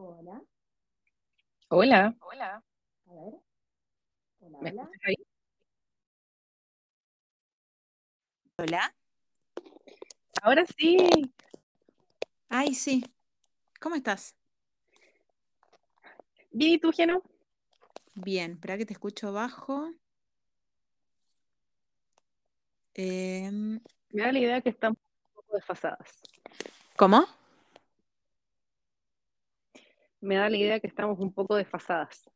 Hola. Hola, Hola. A ver. Hola, ¿me hola. ahí? Hola. Ahora sí. Ay, sí. ¿Cómo estás? Bien, ¿y tú, Geno? Bien, espera que te escucho bajo. Em, Me da la idea que estamos un poco desfasadas. ¿Cómo? Me da la idea que estamos un poco desfasadas.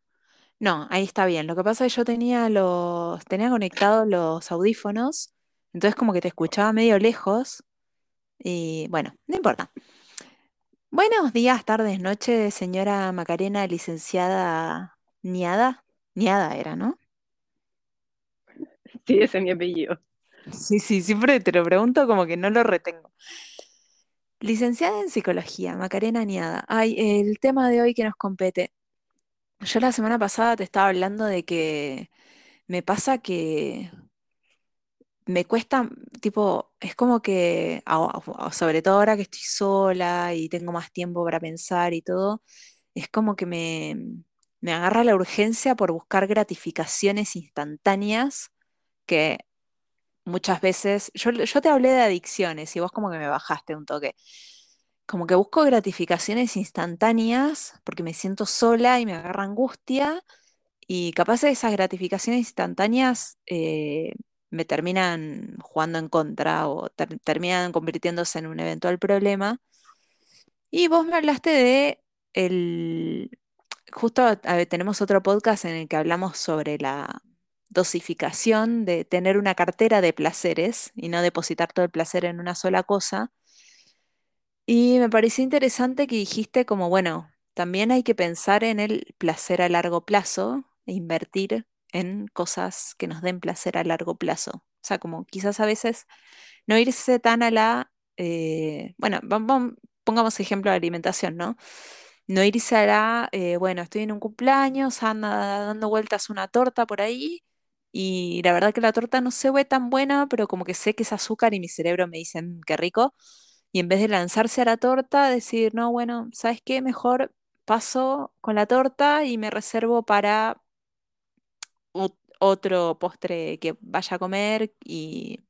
No, ahí está bien. Lo que pasa es que yo tenía los, tenía conectados los audífonos, entonces como que te escuchaba medio lejos y bueno, no importa. Buenos días, tardes, noches, señora Macarena, licenciada Niada. Niada era, ¿no? Sí, ese es mi apellido. Sí, sí, siempre te lo pregunto como que no lo retengo. Licenciada en psicología, Macarena Niada. Ay, el tema de hoy que nos compete. Yo la semana pasada te estaba hablando de que me pasa que me cuesta, tipo, es como que, sobre todo ahora que estoy sola y tengo más tiempo para pensar y todo, es como que me, me agarra la urgencia por buscar gratificaciones instantáneas que muchas veces, yo, yo te hablé de adicciones y vos como que me bajaste un toque. Como que busco gratificaciones instantáneas porque me siento sola y me agarra angustia y capaz de esas gratificaciones instantáneas eh, me terminan jugando en contra o ter- terminan convirtiéndose en un eventual problema. Y vos me hablaste de el... Justo tenemos otro podcast en el que hablamos sobre la dosificación de tener una cartera de placeres y no depositar todo el placer en una sola cosa. Y me pareció interesante que dijiste como, bueno, también hay que pensar en el placer a largo plazo e invertir en cosas que nos den placer a largo plazo. O sea, como quizás a veces no irse tan a la, eh, bueno, vam- vam- pongamos ejemplo de alimentación, ¿no? No irse a la, eh, bueno, estoy en un cumpleaños, anda dando vueltas una torta por ahí. Y la verdad que la torta no se ve tan buena, pero como que sé que es azúcar y mi cerebro me dice, "Mm, qué rico. Y en vez de lanzarse a la torta, decir, no, bueno, ¿sabes qué? Mejor paso con la torta y me reservo para ot- otro postre que vaya a comer y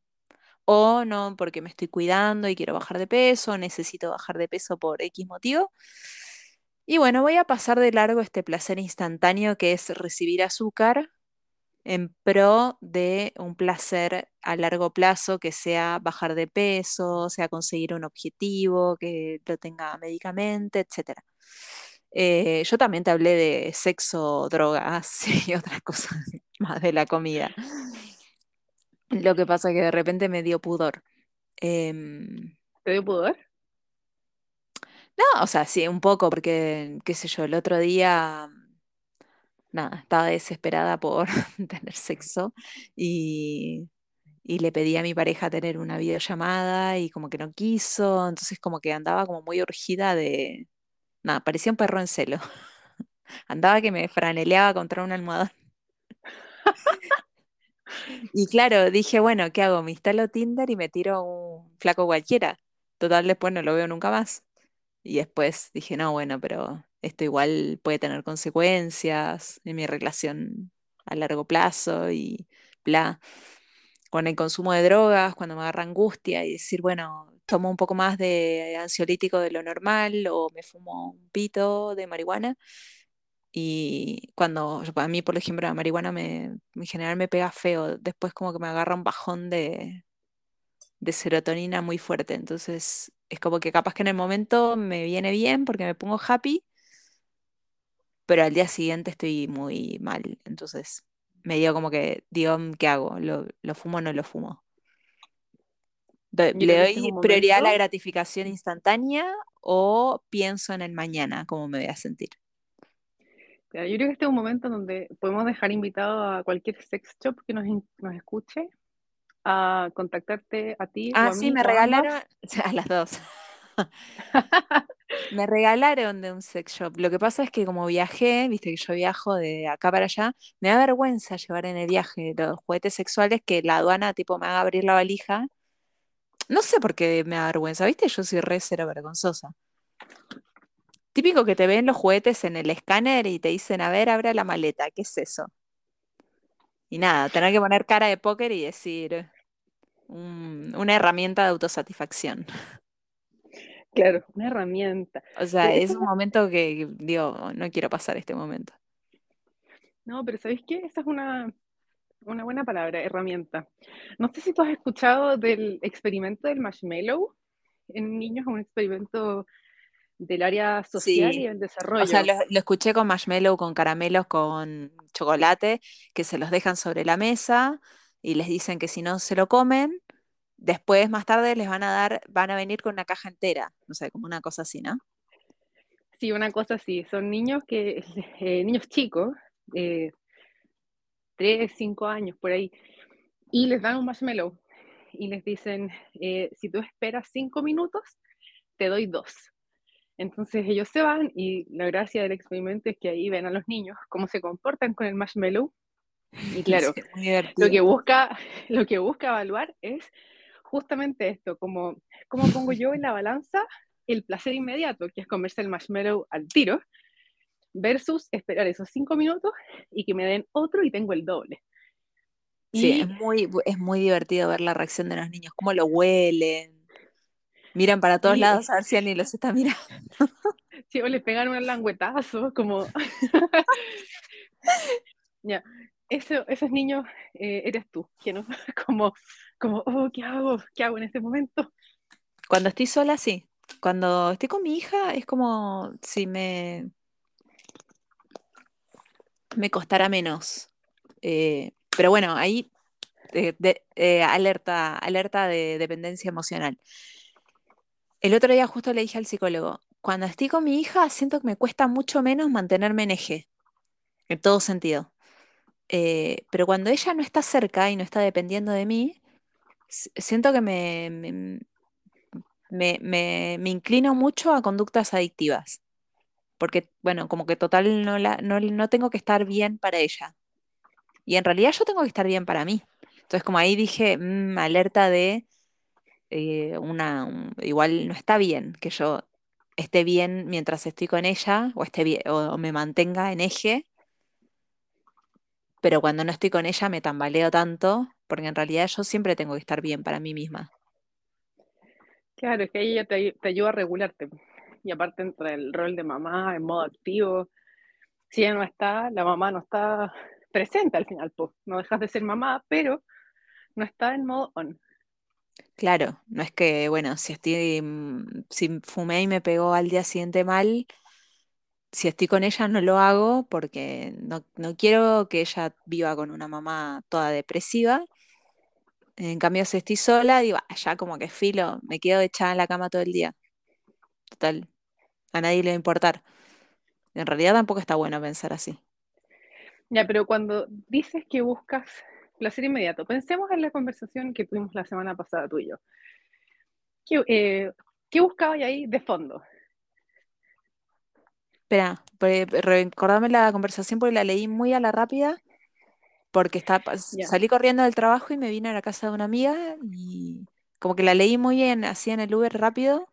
o no, porque me estoy cuidando y quiero bajar de peso, necesito bajar de peso por X motivo. Y bueno, voy a pasar de largo este placer instantáneo que es recibir azúcar en pro de un placer a largo plazo que sea bajar de peso, sea conseguir un objetivo, que lo tenga médicamente, etcétera. Eh, yo también te hablé de sexo, drogas y otras cosas más de la comida. Lo que pasa es que de repente me dio pudor. Em, ¿Te dio pudor? no, o sea, sí, un poco, porque, qué sé yo, el otro día, nada, estaba desesperada por tener sexo y y le pedí a mi pareja tener una videollamada y como que no quiso, entonces como que andaba como muy urgida de, nada, parecía un perro en celo, andaba que me franeleaba contra un almohadón. Y claro, dije, bueno, ¿qué hago? Me instalo Tinder y me tiro un flaco cualquiera. Total, después no lo veo nunca más. Y después dije, no, bueno, pero esto igual puede tener consecuencias en mi relación a largo plazo y bla. Con el consumo de drogas, cuando me agarra angustia y decir, bueno, tomo un poco más de ansiolítico de lo normal o me fumo un pito de marihuana. Y cuando a mí, por ejemplo, la marihuana me, en general me pega feo, después como que me agarra un bajón de, de serotonina muy fuerte. Entonces es como que capaz que en el momento me viene bien porque me pongo happy, pero al día siguiente estoy muy mal. Entonces me digo como que, digo, "Mm, ¿qué hago? ¿Lo, lo fumo o no lo fumo? Do- Yo ¿Le doy prioridad a la gratificación instantánea o pienso en el mañana, cómo me voy a sentir? Yo creo que este es un momento donde podemos dejar invitado a cualquier sex shop que nos, nos escuche a contactarte a ti o Ah, a sí, mí me a ambas. regalaron, a las dos. Me regalaron de un sex shop. Lo que pasa es que como viajé, viste que yo viajo de acá para allá, me da vergüenza llevar en el viaje los juguetes sexuales que la aduana tipo me haga abrir la valija. No sé por qué me da vergüenza, viste, yo soy re cero vergonzosa. Típico que te ven los juguetes en el escáner y te dicen, a ver, abre la maleta, ¿qué es eso? Y nada, tener que poner cara de póker y decir un- una herramienta de autosatisfacción. Claro, una herramienta. O sea, Pero es un momento que digo, no quiero pasar este momento. No, pero ¿sabéis qué? Esa es una, una buena palabra, herramienta. No sé si tú has escuchado del experimento del marshmallow en niños, un experimento del área social y Sí, del o sea, desarrollo. lo, lo escuché con marshmallow, con caramelos, con chocolate, que se los dejan sobre la mesa y les dicen que si no se lo comen, después más tarde les van a dar, van a venir con una caja entera, no sé, como una cosa así, ¿no? Sí, una cosa así, son niños que, eh, niños chicos, eh, 3, 5 años por ahí, y les dan un marshmallow y les dicen, eh, si tú esperas 5 minutos, te doy dos. Entonces ellos se van y la gracia del experimento es que ahí ven a los niños cómo se comportan con el marshmallow. Y claro, Sí, lo que busca, lo que busca evaluar es justamente esto, como cómo pongo yo en la balanza el placer inmediato, que es comerse el marshmallow al tiro, versus esperar esos cinco minutos y que me den otro y tengo el doble. Sí, es muy, es muy divertido ver la reacción de los niños, cómo lo huelen, miran para todos sí, lados a ver si alguien los está mirando. si o les pegan un languetazo, como ya, eso, esos niños eh, eres tú, que no, como, como, oh, ¿qué hago? ¿Qué hago en este momento? Cuando estoy sola, sí. Cuando estoy con mi hija, es como si me, me costara menos. Eh, pero bueno, ahí eh, alerta, alerta de dependencia emocional. El otro día justo le dije al psicólogo, cuando estoy con mi hija, siento que me cuesta mucho menos mantenerme en eje, en todo sentido. Eh, pero cuando ella no está cerca y no está dependiendo de mí, siento que me, me, me- me- inclino mucho a conductas adictivas. Porque, bueno, como que total no, la, no, no tengo que estar bien para ella. Y en realidad yo tengo que estar bien para mí. Entonces, como ahí dije, "Mm, alerta de eh, una, un- igual no está bien que yo esté bien mientras estoy con ella o esté o me mantenga en eje, pero cuando no estoy con ella me tambaleo tanto, porque en realidad yo siempre tengo que estar bien para mí misma. Claro, es que ella te, te ayuda a regularte. Y aparte entra el rol de mamá en modo activo. Si ella no está, la mamá no está presente al final, pues. No dejas de ser mamá, pero no está en modo on. Claro, no es que, bueno, si estoy, mm, si fumé y me pegó al día siguiente mal, si estoy con ella no lo hago porque no, quiero que ella viva con una mamá toda depresiva. En cambio, si estoy sola, digo, "Ah, ya como que filo, me quedo echada en la cama todo el día. Total, a nadie le va a importar. En realidad tampoco está bueno pensar así. Ya, pero cuando dices que buscas placer inmediato, pensemos en la conversación que tuvimos la semana pasada tú y yo. ¿Qué, eh, ¿qué ahí de fondo? Espera, pre- recordame la conversación porque la leí muy a la rápida, porque está, salí corriendo del trabajo y me vine a la casa de una amiga y como que la leí muy en, así en el Uber rápido.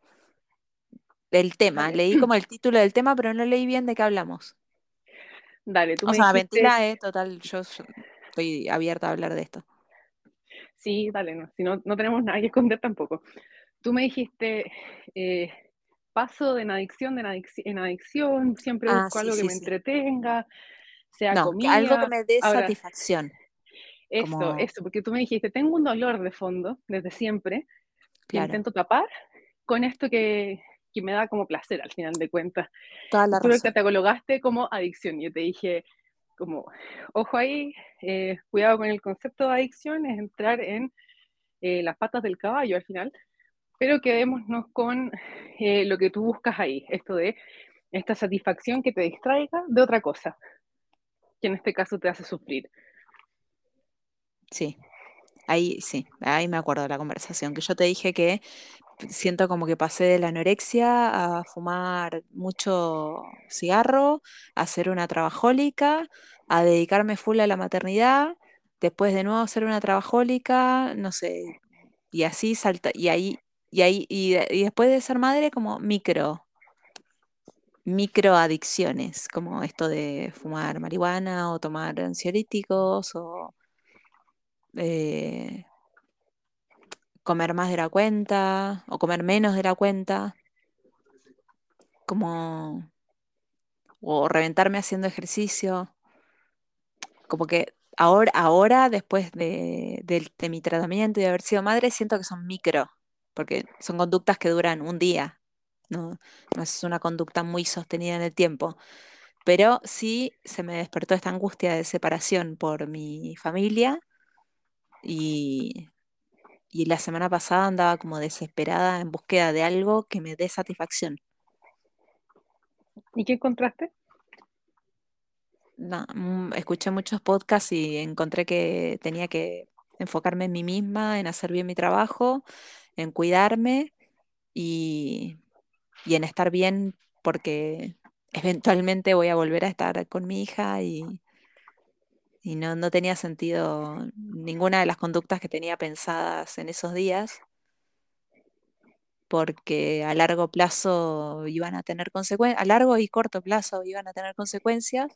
El tema, Dale. leí como el título del tema, pero no leí bien de qué hablamos. Dale, tú O me sea, dijiste, mentira, eh, total, yo estoy abierta a hablar de esto. sí, dale, no, si no, no tenemos nada que esconder tampoco. Tú me dijiste, eh, paso de en adicción de en en adicción, siempre Ah, busco sí, algo que me entretenga, sea No, que algo que comida. me dé Ahora, satisfacción. eso, Como, eso, porque tú me dijiste, tengo un dolor de fondo desde siempre, que intento tapar con esto que, que me da como placer al final de cuentas. toda la tú lo catalogaste como adicción. Yo te dije, como, ojo ahí, eh, cuidado con el concepto de adicción, es entrar en eh, las patas del caballo al final, pero quedémonos con eh, lo que tú buscas ahí, esto de esta satisfacción que te distraiga de otra cosa, que en este caso te hace sufrir. Sí, ahí sí, ahí me acuerdo de la conversación, que yo te dije que siento como que pasé de la anorexia a fumar mucho cigarro, a ser una trabajólica, a dedicarme full a la maternidad, después de nuevo ser una trabajólica, no sé, y así salta, y ahí, y ahí, y, de- y después de ser madre como micro, microadicciones, como esto de fumar marihuana o tomar ansiolíticos o eh, comer más de la cuenta o comer menos de la cuenta, como o reventarme haciendo ejercicio, como que ahora, ahora después de, de- de mi tratamiento y de haber sido madre, siento que son micro, porque son conductas que duran un día, no, no es una conducta muy sostenida en el tiempo. Pero sí se me despertó esta angustia de separación por mi familia y, y la semana pasada andaba como desesperada en búsqueda de algo que me dé satisfacción. ¿Y qué encontraste? No, mm, escuché muchos podcasts y encontré que tenía que enfocarme en mí misma, en hacer bien mi trabajo, en cuidarme y, y en estar bien porque eventualmente voy a volver a estar con mi hija y, y no, no tenía sentido ninguna de las conductas que tenía pensadas en esos días porque a largo plazo iban a tener consecuencias, a largo y corto plazo iban a tener consecuencias.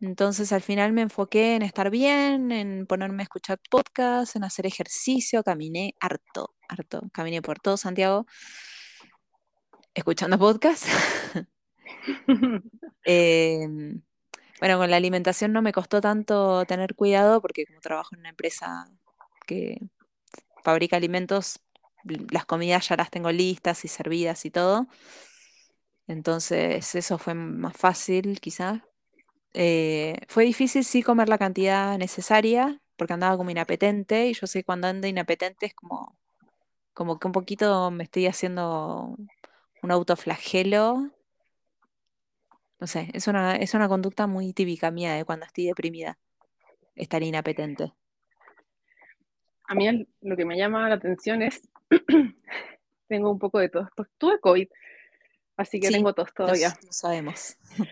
Entonces al final me enfoqué en estar bien, en ponerme a escuchar podcasts, en hacer ejercicio, caminé harto, harto, caminé por todo Santiago escuchando podcasts. Em, bueno, con la alimentación no me costó tanto tener cuidado porque como trabajo en una empresa que fabrica alimentos, las comidas ya las tengo listas y servidas y todo. Entonces eso fue más fácil quizás. Eh, fue difícil sí comer la cantidad necesaria porque andaba como inapetente y yo sé que cuando ando inapetente es como, como que un poquito me estoy haciendo un autoflagelo. No sé, es una, es una conducta muy típica mía de cuando estoy deprimida, estar inapetente. A mí el- lo que me llama la atención es, tengo un poco de tos, tuve COVID, así que Sí, tengo tos Lo, todavía. s- lo sabemos.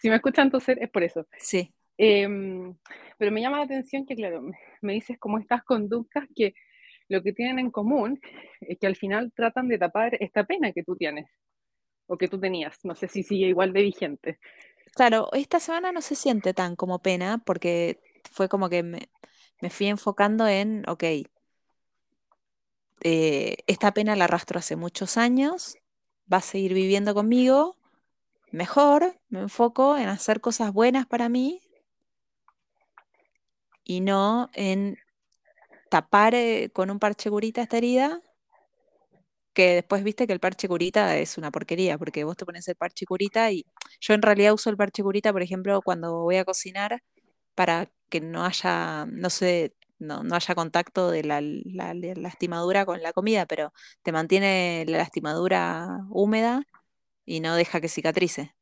Si me escuchan toser es por eso. Sí, Em, pero me llama la atención que, claro, me- me dices como estas conductas que lo que tienen en común es que al final tratan de tapar esta pena que tú tienes o que tú tenías. No sé si sigue igual de vigente. claro, esta semana no se siente tan como pena porque fue como que me, me fui enfocando en, ok, eh, esta pena la arrastro hace muchos años, va a seguir viviendo conmigo, mejor me enfoco en hacer cosas buenas para mí y no en tapar eh, con un parche curita esta herida, que después viste que el parche curita es una porquería, porque vos te pones el parche curita y yo en realidad uso el parche curita, por ejemplo, cuando voy a cocinar para que no haya, no sé, no, no haya contacto de la, la- la lastimadura con la comida, pero te mantiene la lastimadura húmeda y no deja que cicatrice.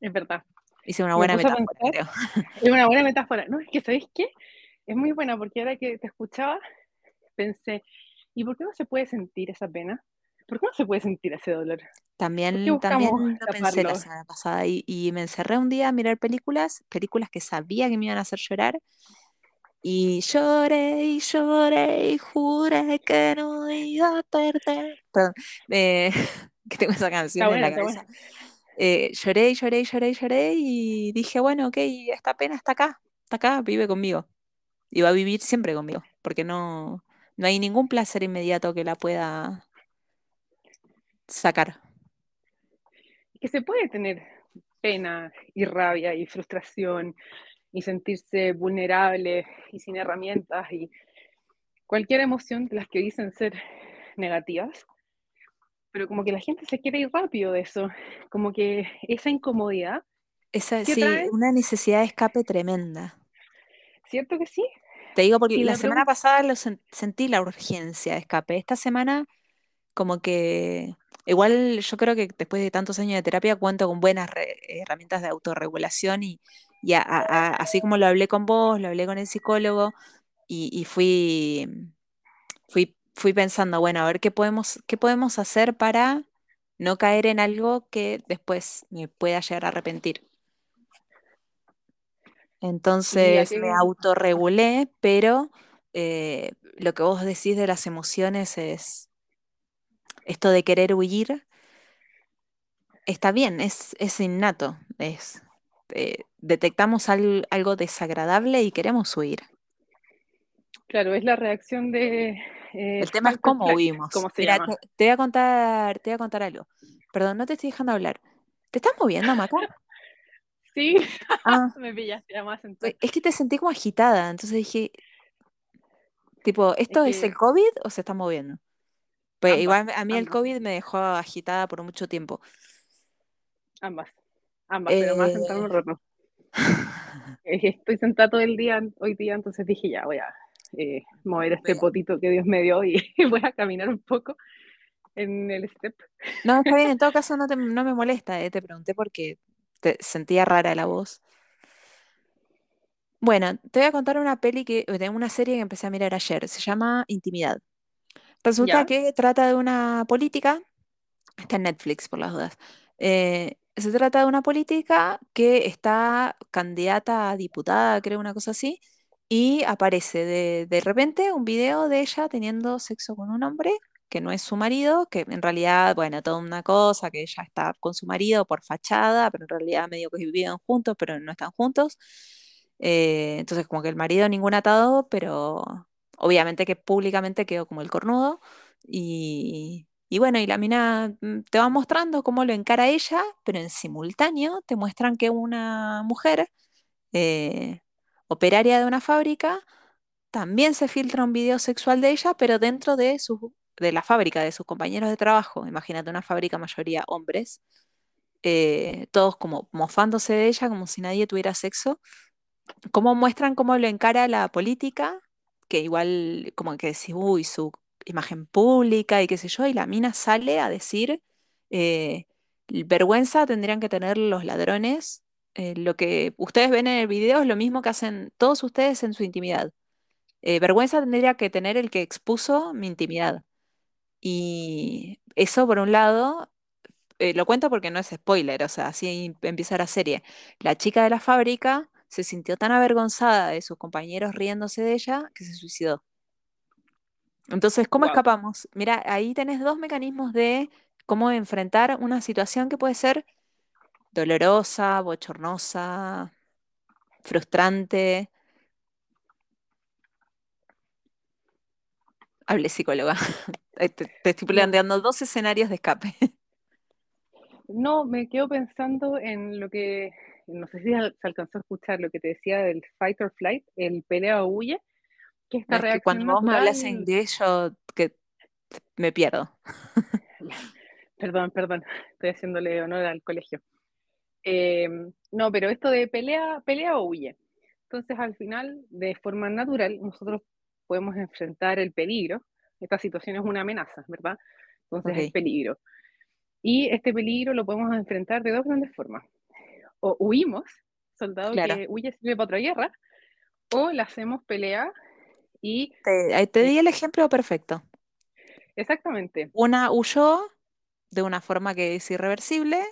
Es verdad. Hice una buena metáfora, pensar, creo. es una buena metáfora. No, es que, ¿sabéis qué? Es muy buena porque ahora que te escuchaba, pensé, ¿y por qué no se puede sentir esa pena? ¿Por qué no se puede sentir ese dolor? ¿Por qué También, también lo pensé la semana pasada y, y me encerré un día a mirar películas, películas que sabía que me iban a hacer llorar y lloré y lloré y juré que no iba a perder. Perdón, eh, que tengo esa canción en la cabeza. Eh, lloré y lloré y lloré y lloré y dije, bueno, ok, esta pena está acá, está acá, vive conmigo y va a vivir siempre conmigo porque no, no hay ningún placer inmediato que la pueda sacar. que se puede tener pena y rabia y frustración y sentirse vulnerable y sin herramientas y cualquier emoción de las que dicen ser negativas, pero como que la gente se quiere ir rápido de eso, como que esa incomodidad Esa, sí, trae, una necesidad de escape tremenda. ¿cierto que sí? Te digo porque la la semana pasada lo sen- sentí la urgencia de escape. Esta semana como que igual yo creo que después de tantos años de terapia cuento con buenas herramientas de autorregulación y, y a- a- a- así como lo hablé con vos, lo hablé con el psicólogo y, y fui, fui, fui pensando, bueno, a ver qué podemos, qué podemos hacer para no caer en algo que después me pueda llegar a arrepentir. ¿y a Entonces me autorregulé, pero eh, lo que vos decís de las emociones es, esto de querer huir está bien, es, es innato, es, eh, detectamos al- algo desagradable y queremos huir. Claro, es la reacción de eh, El tema es cómo huimos. se Mira, llama. te, te voy a contar, te voy a contar algo. Perdón, no te estoy dejando hablar. ¿Te estás moviendo, Maca? Sí, Ah, me pillaste además entonces. es que te sentí como agitada, entonces dije, tipo, ¿esto es, que- el COVID o se está moviendo? Pues Ambas, igual a mí el. COVID me dejó agitada por mucho tiempo. Ambas, ambas, pero más sentarme un rato. Estoy sentada todo el día hoy día, entonces dije ya voy a eh, mover este potito que Dios me dio y voy a caminar un poco en el step. No, está bien, en todo caso no, te- no me molesta, eh, Te pregunté porque te sentía rara la voz. Bueno, te voy a contar una peli que, de una serie que empecé a mirar ayer, se llama Intimidad. Resulta ¿Ya? que trata de una política, está en Netflix por las dudas. eh, se trata de una política que está candidata a diputada, creo, una cosa así, y aparece de, de repente un video de ella teniendo sexo con un hombre que no es su marido, que en realidad, bueno, toda una cosa, que ella está con su marido por fachada, pero en realidad medio que vivían juntos, pero no están juntos. Eh, entonces, como que el marido ningún atado, pero obviamente que públicamente quedó como el cornudo. Y, y bueno, y la mina mm, te va mostrando cómo lo encara ella, pero en simultáneo te muestran que una mujer eh, operaria de una fábrica también se filtra un video sexual de ella, pero dentro de su, de la fábrica, de sus compañeros de trabajo. Imagínate una fábrica mayoría hombres, eh, todos como mofándose de ella como si nadie tuviera sexo. Cómo muestran cómo lo encara la política, que igual como que decís, uy, su imagen pública y qué sé yo, y la mina sale a decir, eh, vergüenza tendrían que tener los ladrones. eh, lo que ustedes ven en el video es lo mismo que hacen todos ustedes en su intimidad. Eh, vergüenza tendría que tener el que expuso mi intimidad. Y eso, por un lado, lo cuento porque no es spoiler, o sea, así empieza la serie. La chica de la fábrica se sintió tan avergonzada de sus compañeros riéndose de ella que se suicidó. Entonces, ¿cómo Wow. escapamos? Mira, ahí tenés dos mecanismos de cómo enfrentar una situación que puede ser dolorosa, bochornosa, frustrante. Hable psicóloga. Te, te estoy planteando dos escenarios de escape. no, me quedo pensando en lo que, no sé si se alcanzó a escuchar lo que te decía del fight or flight, el pelea o huye, que esta Es que cuando reacción vos me hablas en natural, inglés, yo que me pierdo. perdón, perdón, estoy haciéndole honor al colegio. Eh, no, pero esto de pelea, pelea o huye. Entonces, al final, de forma natural, nosotros podemos enfrentar el peligro. Esta situación es una amenaza, ¿verdad? Entonces es Ok, peligro. Y este peligro lo podemos enfrentar de dos grandes formas. O huimos, soldado claro. que huye sirve para otra guerra, o le hacemos pelea y Te, di el ejemplo perfecto. exactamente, Una huyó de una forma que es irreversible,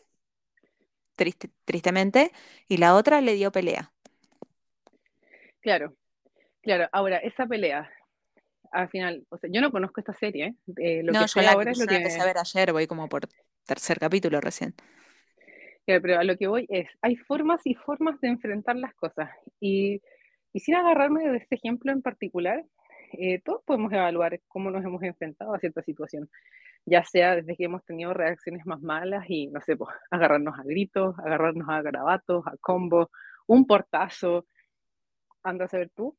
triste- tristemente, y la otra le dio pelea. claro, claro. Ahora, esa pelea, al final, o sea, yo no conozco esta serie, ¿eh? Lo No, que yo la, ahora es yo lo la empecé a que, ver ayer, voy como por tercer capítulo recién. Claro, pero a lo que voy es, hay formas y formas de enfrentar las cosas. Y, y sin agarrarme de este ejemplo en particular, eh, todos podemos evaluar cómo nos hemos enfrentado a cierta situación, ya sea desde que hemos tenido reacciones más malas y, no sé, pues, agarrarnos a gritos, agarrarnos a garabatos, a combos, un portazo, anda a saber tú,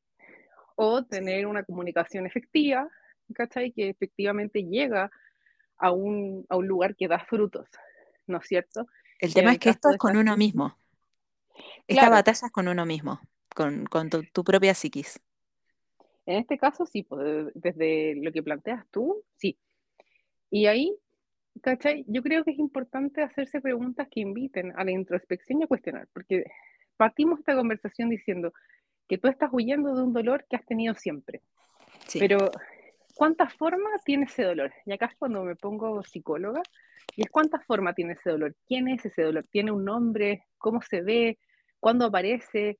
o tener una comunicación efectiva, ¿cachai? Que efectivamente llega a un, a un lugar que da frutos, ¿no es cierto? El tema es que esto es con uno mismo. Esta claro, batalla es con uno mismo, con, con tu, tu propia psiquis. En este caso, sí, pues, desde lo que planteas tú, sí. Y ahí, ¿cachai? Yo creo que es importante hacerse preguntas que inviten a la introspección y a cuestionar, porque partimos esta conversación diciendo que tú estás huyendo de un dolor que has tenido siempre, Sí, pero ¿cuántas formas tiene ese dolor? Y acá es cuando me pongo psicóloga, y es cuántas formas tiene ese dolor, quién es ese dolor, tiene un nombre, cómo se ve, cuándo aparece,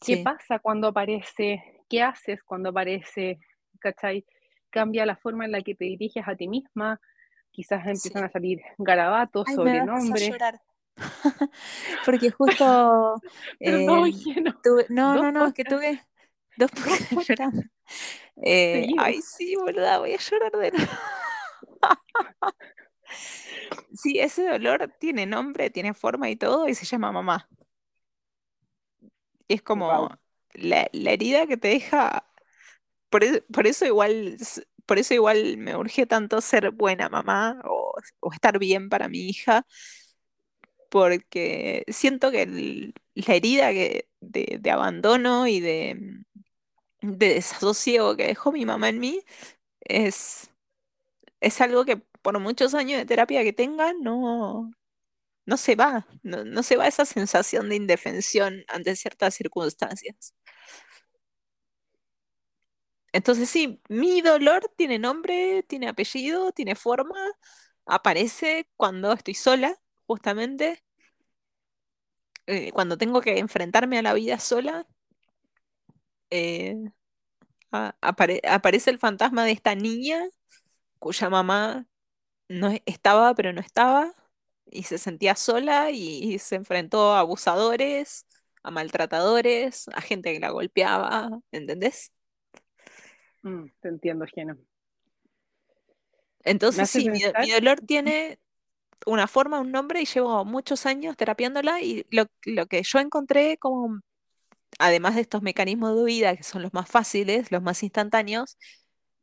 qué sí, pasa cuando aparece, qué haces cuando aparece, ¿cachai? Cambia la forma en la que te diriges a ti misma, quizás Sí. empiezan a salir garabatos, sobrenombres. Porque justo no, eh, tuve, no, no, no, es que tuve dos llorando. Eh, ay, sí, boluda, voy a llorar de nuevo. Sí, ese dolor tiene nombre, tiene forma y todo, y se llama mamá. Y es como la, la herida que te deja. Por, e- por eso igual, por eso igual me urge tanto ser buena mamá o, o estar bien para mi hija, porque siento que el- la herida que, de, de abandono y de, de desasosiego que dejó mi mamá en mí es, es algo que por muchos años de terapia que tenga, no, no se va, no, no se va esa sensación de indefensión ante ciertas circunstancias. Entonces sí, mi dolor tiene nombre, tiene apellido, tiene forma, aparece cuando estoy sola, justamente, eh, cuando tengo que enfrentarme a la vida sola, eh, aparece el fantasma de esta niña cuya mamá no estaba, pero no estaba, y se sentía sola y, se enfrentó a abusadores, a maltratadores, a gente que la golpeaba, ¿entendés? Mm, te entiendo. Me Entonces sí, mi dolor tiene una forma, un nombre, y llevo muchos años terapiándola, y lo, lo que yo encontré como, además de estos mecanismos de huida, que son los más fáciles, los más instantáneos,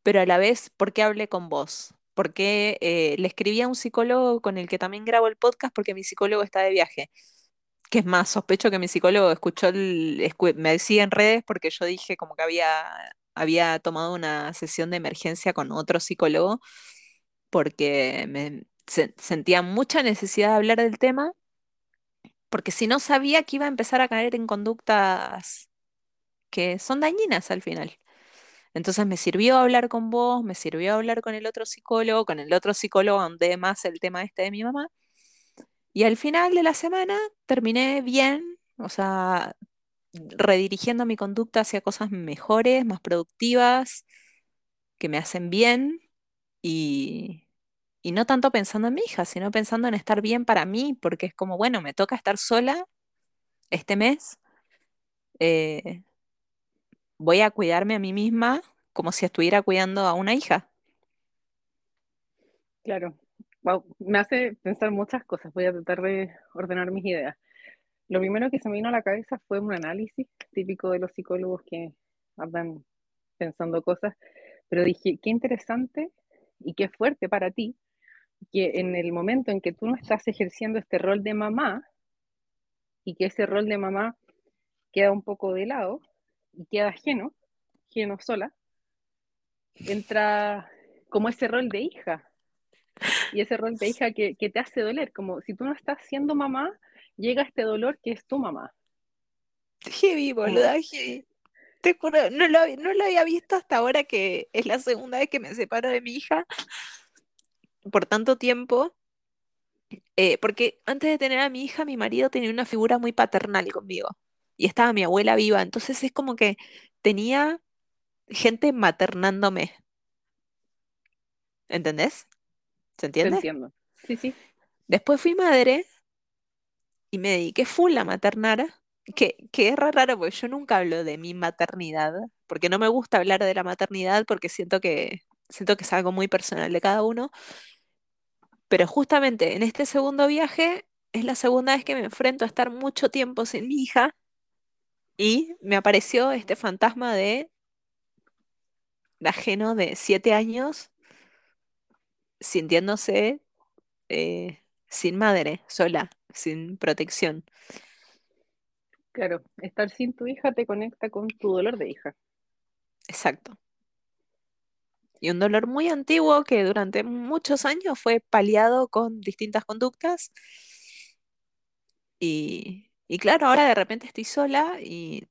pero a la vez, ¿por qué hablé con vos? Porque eh, le escribí a un psicólogo con el que también grabo el podcast porque mi psicólogo está de viaje. Que es más, sospecho que mi psicólogo escuchó el, me sigue en redes porque yo dije como que había, había tomado una sesión de emergencia con otro psicólogo porque me se- sentía mucha necesidad de hablar del tema, porque si no sabía que iba a empezar a caer en conductas que son dañinas al final. Entonces me sirvió hablar con vos, me sirvió hablar con el otro psicólogo, con el otro psicólogo ahondé más el tema este de mi mamá. Y al final de la semana terminé bien, o sea, redirigiendo mi conducta hacia cosas mejores, más productivas, que me hacen bien y, y no tanto pensando en mi hija, sino pensando en estar bien para mí, porque es como, bueno, me toca estar sola este mes, eh, voy a cuidarme a mí misma como si estuviera cuidando a una hija. claro. Wow, me hace pensar muchas cosas. Voy a tratar de ordenar mis ideas. Lo primero que se me vino a la cabeza fue un análisis típico de los psicólogos que andan pensando cosas, pero dije, qué interesante y qué fuerte para ti que en el momento en que tú no estás ejerciendo este rol de mamá y que ese rol de mamá queda un poco de lado y queda ajeno, ajeno sola, entra como ese rol de hija. Y ese rol de hija que, que te hace doler, como si tú no estás siendo mamá, llega este dolor que es tu mamá. Heavy, boluda, heavy. Te juro, no lo, hab- no lo había visto hasta ahora que es la segunda vez que me separo de mi hija por tanto tiempo. eh, porque antes de tener a mi hija, mi marido tenía una figura muy paternal conmigo. Y estaba mi abuela viva. Entonces es como que tenía gente maternándome. ¿Entendés? ¿Se te entiende? entiendo. Sí, sí, Después fui madre y me dediqué full a maternar. Que, que es raro porque yo nunca hablo de mi maternidad. Porque no me gusta hablar de la maternidad porque siento que, siento que es algo muy personal de cada uno. Pero justamente en este segundo viaje es la segunda vez que me enfrento a estar mucho tiempo sin mi hija y me apareció este fantasma de, ajeno de siete años sintiéndose eh, sin madre, sola, sin protección. claro. Estar sin tu hija te conecta con tu dolor de hija. Exacto. Y un dolor muy antiguo que durante muchos años fue paliado con distintas conductas. Y, y claro, ahora de repente estoy sola y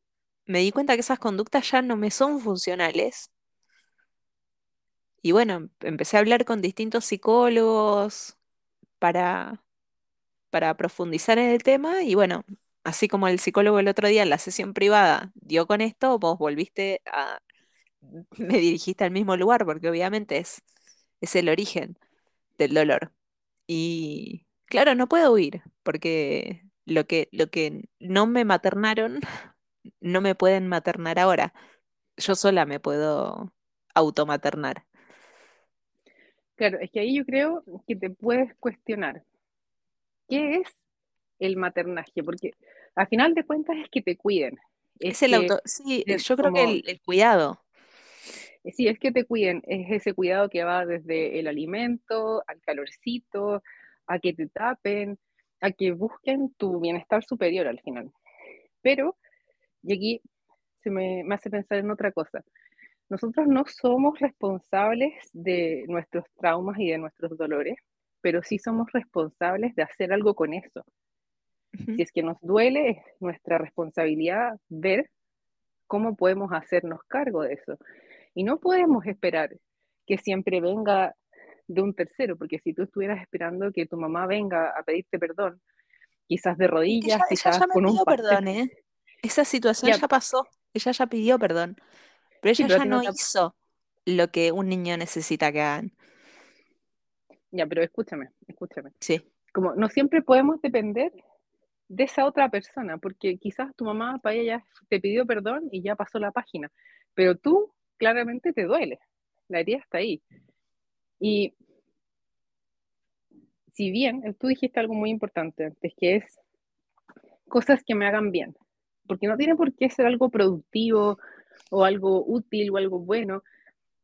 me di cuenta que esas conductas ya no me son funcionales. Y bueno, em- empecé a hablar con distintos psicólogos para, para profundizar en el tema. Y bueno, así como el psicólogo el otro día en la sesión privada dio con esto, vos volviste a, me dirigiste al mismo lugar, porque obviamente es, es el origen. del dolor. Y claro, no puedo huir, porque lo que, lo que no me maternaron, no me pueden maternar ahora. Yo sola me puedo automaternar. Claro, es que ahí yo creo que te puedes cuestionar qué es el maternaje, porque al final de cuentas es que te cuiden. Es, el auto, sí, yo creo que el, el, cuidado. Sí, es que te cuiden, es ese cuidado que va desde el alimento, al calorcito, a que te tapen, a que busquen tu bienestar superior al final. Pero, y aquí se me, me hace pensar en otra cosa. Nosotros no somos responsables de nuestros traumas y de nuestros dolores, pero sí somos responsables de hacer algo con eso. Si es que nos duele, es nuestra responsabilidad ver cómo podemos hacernos cargo de eso. Y no podemos esperar que siempre venga de un tercero, porque si tú estuvieras esperando que tu mamá venga a pedirte perdón, quizás de rodillas, quizás con un perdón, ¿eh? Esa situación ya, pasó, ella ya pidió perdón. Pero ella ya no, hizo lo que un niño necesita que hagan. Ya, pero escúchame, escúchame. Sí. Como no siempre podemos depender de esa otra persona, porque quizás tu mamá para ella te pidió perdón y ya pasó la página, pero tú claramente te duele, la herida está ahí. Y si bien tú dijiste algo muy importante antes, que es cosas que me hagan bien, porque no tiene por qué ser algo productivo o algo útil o algo bueno,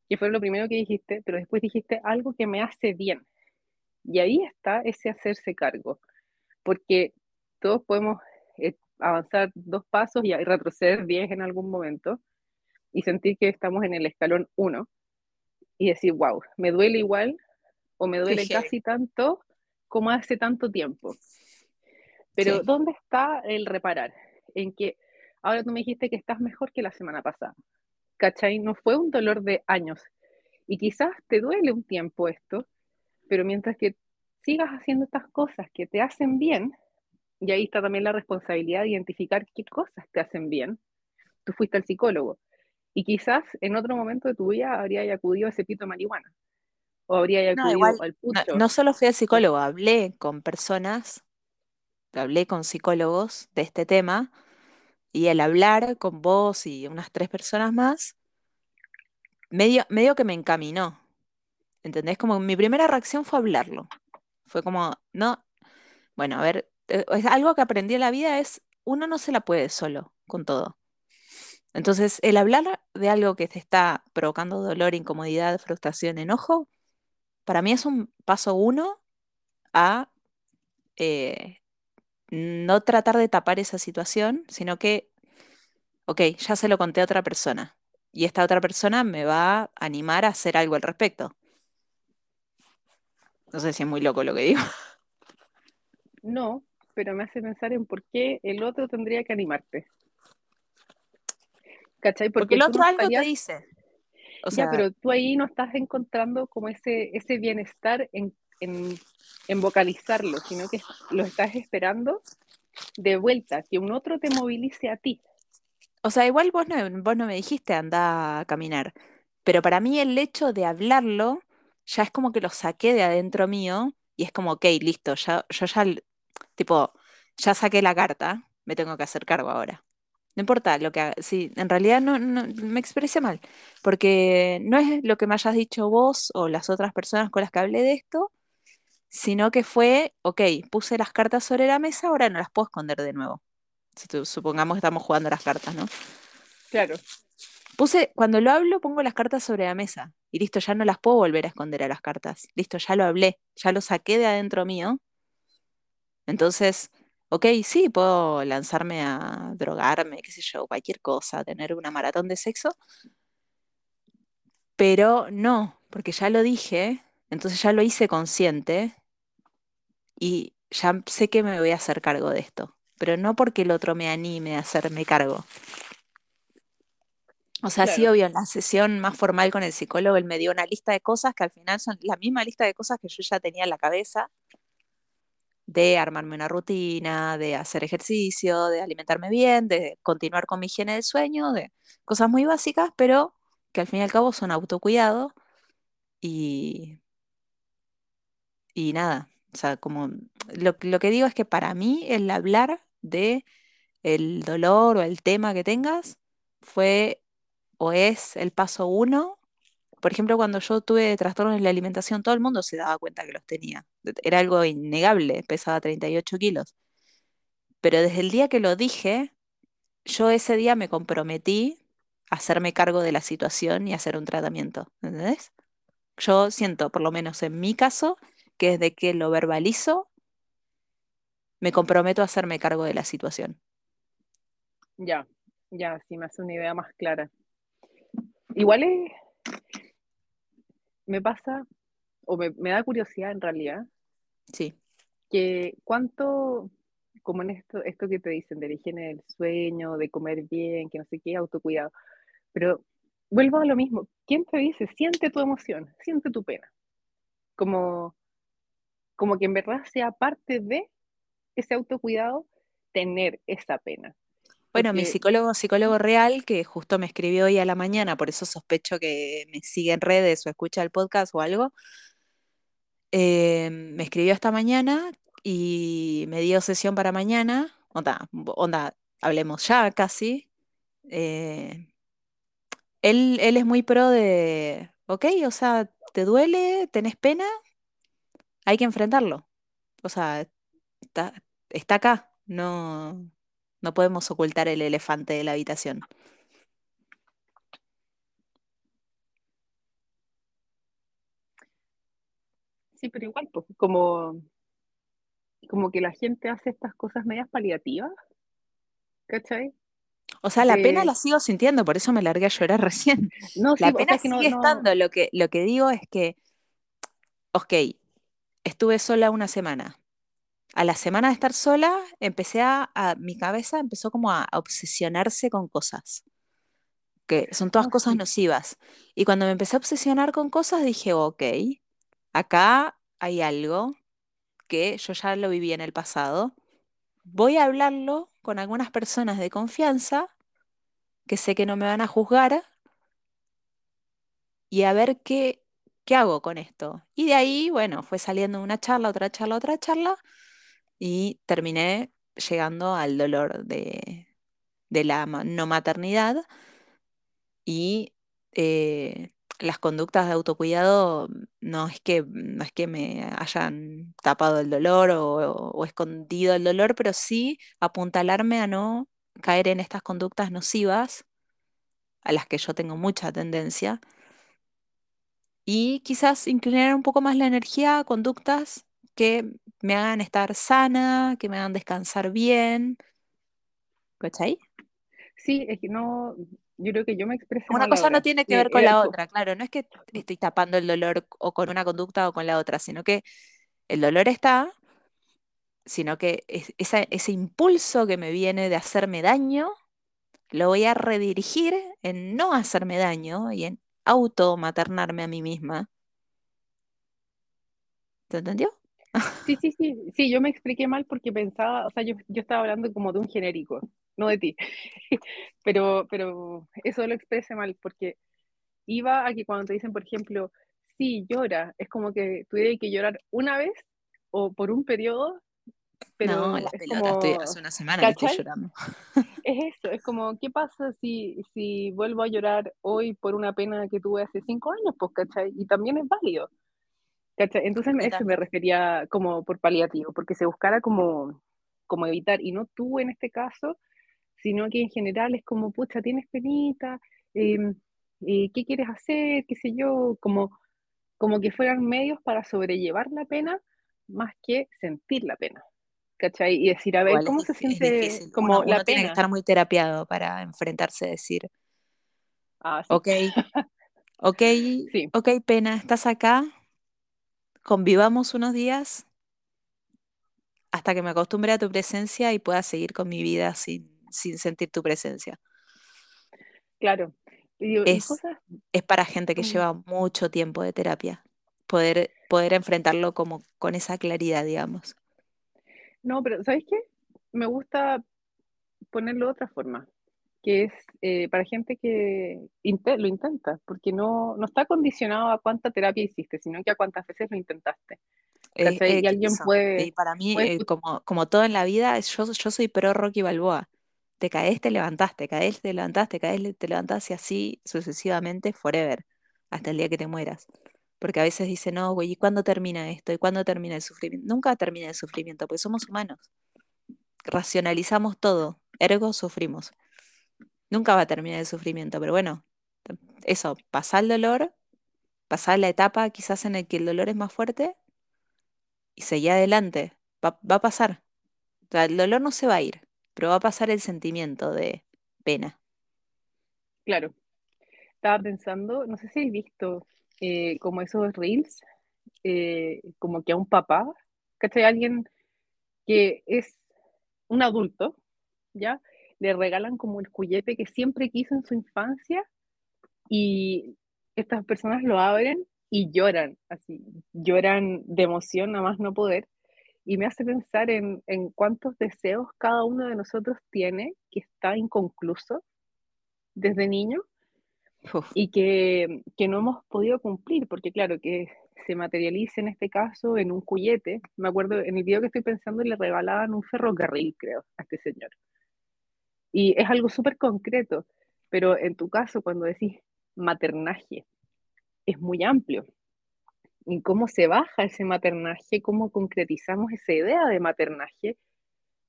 que fue lo primero que dijiste, pero después dijiste algo que me hace bien. Y ahí está ese hacerse cargo, porque todos podemos eh, avanzar dos pasos y retroceder diez en algún momento y sentir que estamos en el escalón uno y decir, wow, me duele igual o me duele casi tanto como hace tanto tiempo. Pero ¿dónde está el reparar? En que ahora tú me dijiste que estás mejor que la semana pasada. ¿Cachai? No fue un dolor de años. Y quizás te duele un tiempo esto, pero mientras que sigas haciendo estas cosas que te hacen bien, y ahí está también la responsabilidad de identificar qué cosas te hacen bien, tú fuiste al psicólogo. Y quizás en otro momento de tu vida habría acudido a ese pito de marihuana. O habría acudido al pucho. No, no solo fui al psicólogo, hablé con personas, hablé con psicólogos de este tema y el hablar con vos y unas tres personas más, medio, medio que me encaminó. ¿Entendés? Como mi primera reacción fue hablarlo. Fue como, no, bueno, a ver, eh, es algo que aprendí en la vida es, uno no se la puede solo con todo. Entonces, el hablar de algo que te está provocando dolor, incomodidad, frustración, enojo, para mí es un paso uno a eh, no tratar de tapar esa situación, sino que, ok, ya se lo conté a otra persona y esta otra persona me va a animar a hacer algo al respecto. No sé si es muy loco lo que digo. No, pero me hace pensar en por qué el otro tendría que animarte. ¿Cachai? Porque, el otro algo te dice. O sea, ya, pero tú ahí no estás encontrando como ese, ese bienestar en en, vocalizarlo, sino que lo estás esperando de vuelta, que un otro te movilice a ti. O sea, igual vos no, vos no me dijiste anda a caminar, pero para mí el hecho de hablarlo ya es como que lo saqué de adentro mío y es como, ok, listo, ya, yo ya, tipo, ya saqué la carta, me tengo que hacer cargo ahora. No importa lo que haga, sí, en realidad no, no, me expresé mal, porque no es lo que me hayas dicho vos o las otras personas con las que hablé de esto, sino que fue, ok, puse las cartas sobre la mesa, ahora no las puedo esconder de nuevo. Supongamos que estamos jugando las cartas, ¿no? Claro. Puse, cuando lo hablo, pongo las cartas sobre la mesa. Y listo, ya no las puedo volver a esconder a las cartas. Listo, ya lo hablé, ya lo saqué de adentro mío. Entonces, ok, sí, puedo lanzarme a drogarme, qué sé yo, cualquier cosa, tener una maratón de sexo. Pero no, porque ya lo dije, entonces ya lo hice consciente y ya sé que me voy a hacer cargo de esto, pero no porque el otro me anime a hacerme cargo. O sea, sí, obvio, en la sesión más formal con el psicólogo, él me dio una lista de cosas que al final son la misma lista de cosas que yo ya tenía en la cabeza, de armarme una rutina, de hacer ejercicio, de alimentarme bien, de continuar con mi higiene del sueño, de cosas muy básicas, pero que al fin y al cabo son autocuidado y y nada, o sea, como lo, lo que digo es que para mí el hablar de el dolor o el tema que tengas fue o es el paso uno. Por ejemplo, cuando yo tuve trastornos en la alimentación, todo el mundo se daba cuenta que los tenía. Era algo innegable, pesaba 38 kilos. Pero desde el día que lo dije, yo ese día me comprometí a hacerme cargo de la situación y hacer un tratamiento. ¿Entendés? Yo siento, por lo menos en mi caso, que desde que lo verbalizo, me comprometo a hacerme cargo de la situación. Ya, ya, sí me hace una idea más clara. Igual es, me pasa, o me, me da curiosidad en realidad, Sí. que cuánto, como en esto, esto que te dicen de la higiene del sueño, de comer bien, que no sé qué, autocuidado, pero vuelvo a lo mismo, ¿quién te dice, siente tu emoción, siente tu pena? Como, como que en verdad sea parte de ese autocuidado tener esa pena. Bueno, mi psicólogo, psicólogo real, que justo me escribió hoy a la mañana, por eso sospecho que me sigue en redes o escucha el podcast o algo, eh, me escribió esta mañana y me dio sesión para mañana. Onda, onda, hablemos ya casi. Eh, él, él es muy pro de, ok, o sea, ¿te duele? ¿Tenés pena? Hay que enfrentarlo. O sea, está, está acá. No, no podemos ocultar el elefante de la habitación. sí, pero igual, pues, como, como que la gente hace estas cosas medias paliativas, ¿cachai? O sea, la pena De, la sigo sintiendo, por eso me largué a llorar recién. no, sí, La o sea, pena que no, sigue no, estando. Lo que, lo que digo es que, ok, estuve sola una semana. A la semana de estar sola, empecé a, a- mi cabeza empezó como a, a obsesionarse con cosas, que son todas cosas nocivas. Y cuando me empecé a obsesionar con cosas, dije, ok, acá hay algo que yo ya lo viví en el pasado. Voy a hablarlo con algunas personas de confianza que sé que no me van a juzgar y a ver qué, qué hago con esto. Y de ahí, bueno, fue saliendo una charla, otra charla, otra charla, y terminé llegando al dolor de, la no maternidad y eh, las conductas de autocuidado no es que, no es que me hayan tapado el dolor o, o escondido el dolor, pero sí apuntalarme a no caer en estas conductas nocivas a las que yo tengo mucha tendencia y quizás inclinar un poco más la energía a conductas que me hagan estar sana, que me hagan descansar bien. ¿Cachai? sí, es que no, yo creo que yo me expresé Una cosa no tiene que ver con la otra, claro, no es que estoy tapando el dolor o con una conducta o con la otra, sino que el dolor está, sino que es- esa- ese impulso que me viene de hacerme daño, lo voy a redirigir en no hacerme daño y en automaternarme a mí misma. ¿Te entendió? Sí, sí, sí, sí, yo me expliqué mal porque pensaba, o sea, yo, yo estaba hablando como de un genérico, no de ti, pero, pero eso lo expresé mal porque iba a que cuando te dicen, por ejemplo, sí, llora, es como que tuviera que llorar una vez o por un periodo, No, pero las es pelotas, estoy hace como, una semana que estoy llorando. Es eso, es como, ¿qué pasa si, si vuelvo a llorar hoy por una pena que tuve hace cinco años? Pues, ¿cachai? Y también es válido, ¿cachai? Entonces a eso me refería como por paliativo, porque se buscara como, como evitar, y no tú en este caso, sino que en general es como, pucha, tienes penita, eh, eh, ¿qué quieres hacer? ¿Qué sé yo? Como, como que fueran medios para sobrellevar la pena más que sentir la pena, ¿cachai? Y decir, a ver, Igual es, ¿cómo se siente difícil. Uno, como la uno tiene que pena? estar muy terapiado para enfrentarse a decir, Ah, sí, ok, ok, sí, ok, pena, estás acá, convivamos unos días hasta que me acostumbre a tu presencia y pueda seguir con mi vida sin, sin sentir tu presencia. claro. Es, cosas es para gente que como, lleva mucho tiempo de terapia, poder, poder enfrentarlo como con esa claridad, digamos. no, pero ¿sabes qué? Me gusta ponerlo de otra forma, que es eh, para gente que inte- lo intenta, porque no, no está condicionado a cuánta terapia hiciste, sino que a cuántas veces lo intentaste. Eh, eh, y alguien eso. puede, Y para mí, puede eh, como, como todo en la vida, yo, yo soy pro Rocky Balboa. Te caes, te levantás, te caes, te levantás, te caes, te levantás y así sucesivamente, forever, hasta el día que te mueras. Porque a veces dicen, no, güey, ¿y cuándo termina esto? ¿Y cuándo termina el sufrimiento? Nunca termina el sufrimiento, porque somos humanos. Racionalizamos todo, ergo sufrimos. Nunca va a terminar el sufrimiento, pero bueno, eso, pasar el dolor, pasar la etapa quizás en el que el dolor es más fuerte y seguir adelante. Va, va a pasar. O sea, el dolor no se va a ir, pero va a pasar el sentimiento de pena. claro, estaba pensando, no sé si has visto eh, como esos reels, eh, como que a un papá, ¿cachai? Alguien que es un adulto, ¿ya? Le regalan como el juguete que siempre quiso en su infancia y estas personas lo abren y lloran, así, lloran de emoción, nada más no poder. Y me hace pensar en, en cuántos deseos cada uno de nosotros tiene que está inconcluso desde niño Uf, y que, que no hemos podido cumplir, porque claro, que se materialice en este caso en un cuyete. Me acuerdo, en el video que estoy pensando le regalaban un ferrocarril, creo, a este señor. Y es algo súper concreto, pero en tu caso, cuando decís maternaje, es muy amplio. ¿Y cómo se baja ese maternaje? ¿Cómo concretizamos esa idea de maternaje?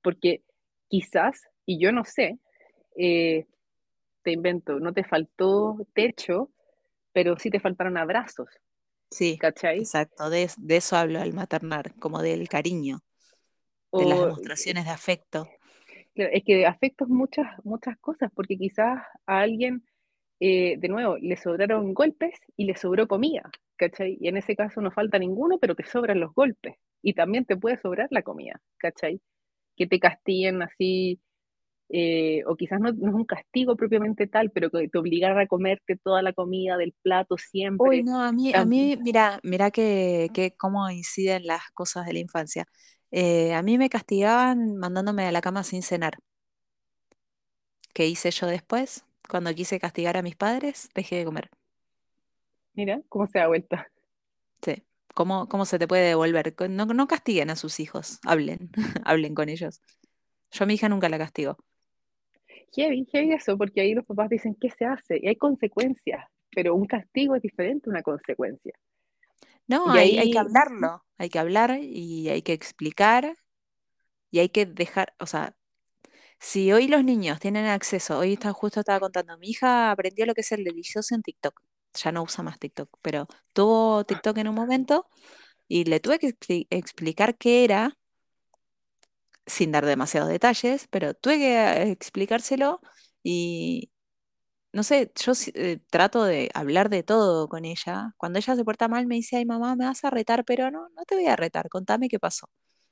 Porque quizás, y yo no sé, eh, te invento, no te faltó techo, pero sí te faltaron abrazos, sí, ¿cachai? exacto. De, es- de eso hablo al maternar, como del cariño, de las demostraciones de afecto. Es que de afectos muchas, muchas cosas, porque quizás a alguien, eh, de nuevo, le sobraron golpes y le sobró comida, ¿cachai? Y en ese caso no falta ninguno, pero te sobran los golpes. Y también te puede sobrar la comida, ¿cachai? Que te castiguen así, eh, o quizás no, no es un castigo propiamente tal, pero que te obligaran a comerte toda la comida del plato Uy, siempre. no, a mí, a mí, mira, mira que, que cómo inciden las cosas de la infancia. Eh, a mí me castigaban mandándome a la cama sin cenar. ¿Qué hice yo después? Cuando quise castigar a mis padres, dejé de comer. Mira cómo se da vuelta. Sí. ¿Cómo, cómo se te puede devolver? No, no castiguen a sus hijos, hablen, hablen con ellos. Yo a mi hija nunca la castigo. Heavy, heavy eso, porque ahí los papás dicen, ¿qué se hace? Y hay consecuencias, pero un castigo es diferente a una consecuencia. No, hay, hay que hablarlo, hay que hablar y hay que explicar y hay que dejar, o sea, si hoy los niños tienen acceso, hoy está, justo estaba contando, mi hija aprendió lo que es el delicioso en TikTok, ya no usa más TikTok, pero tuvo TikTok en un momento y le tuve que expli- explicar qué era, sin dar demasiados detalles, pero tuve que eh, explicárselo y no sé, yo eh, trato de hablar de todo con ella. Cuando ella se porta mal me dice, ay mamá, me vas a retar, pero no, no te voy a retar, contame qué pasó.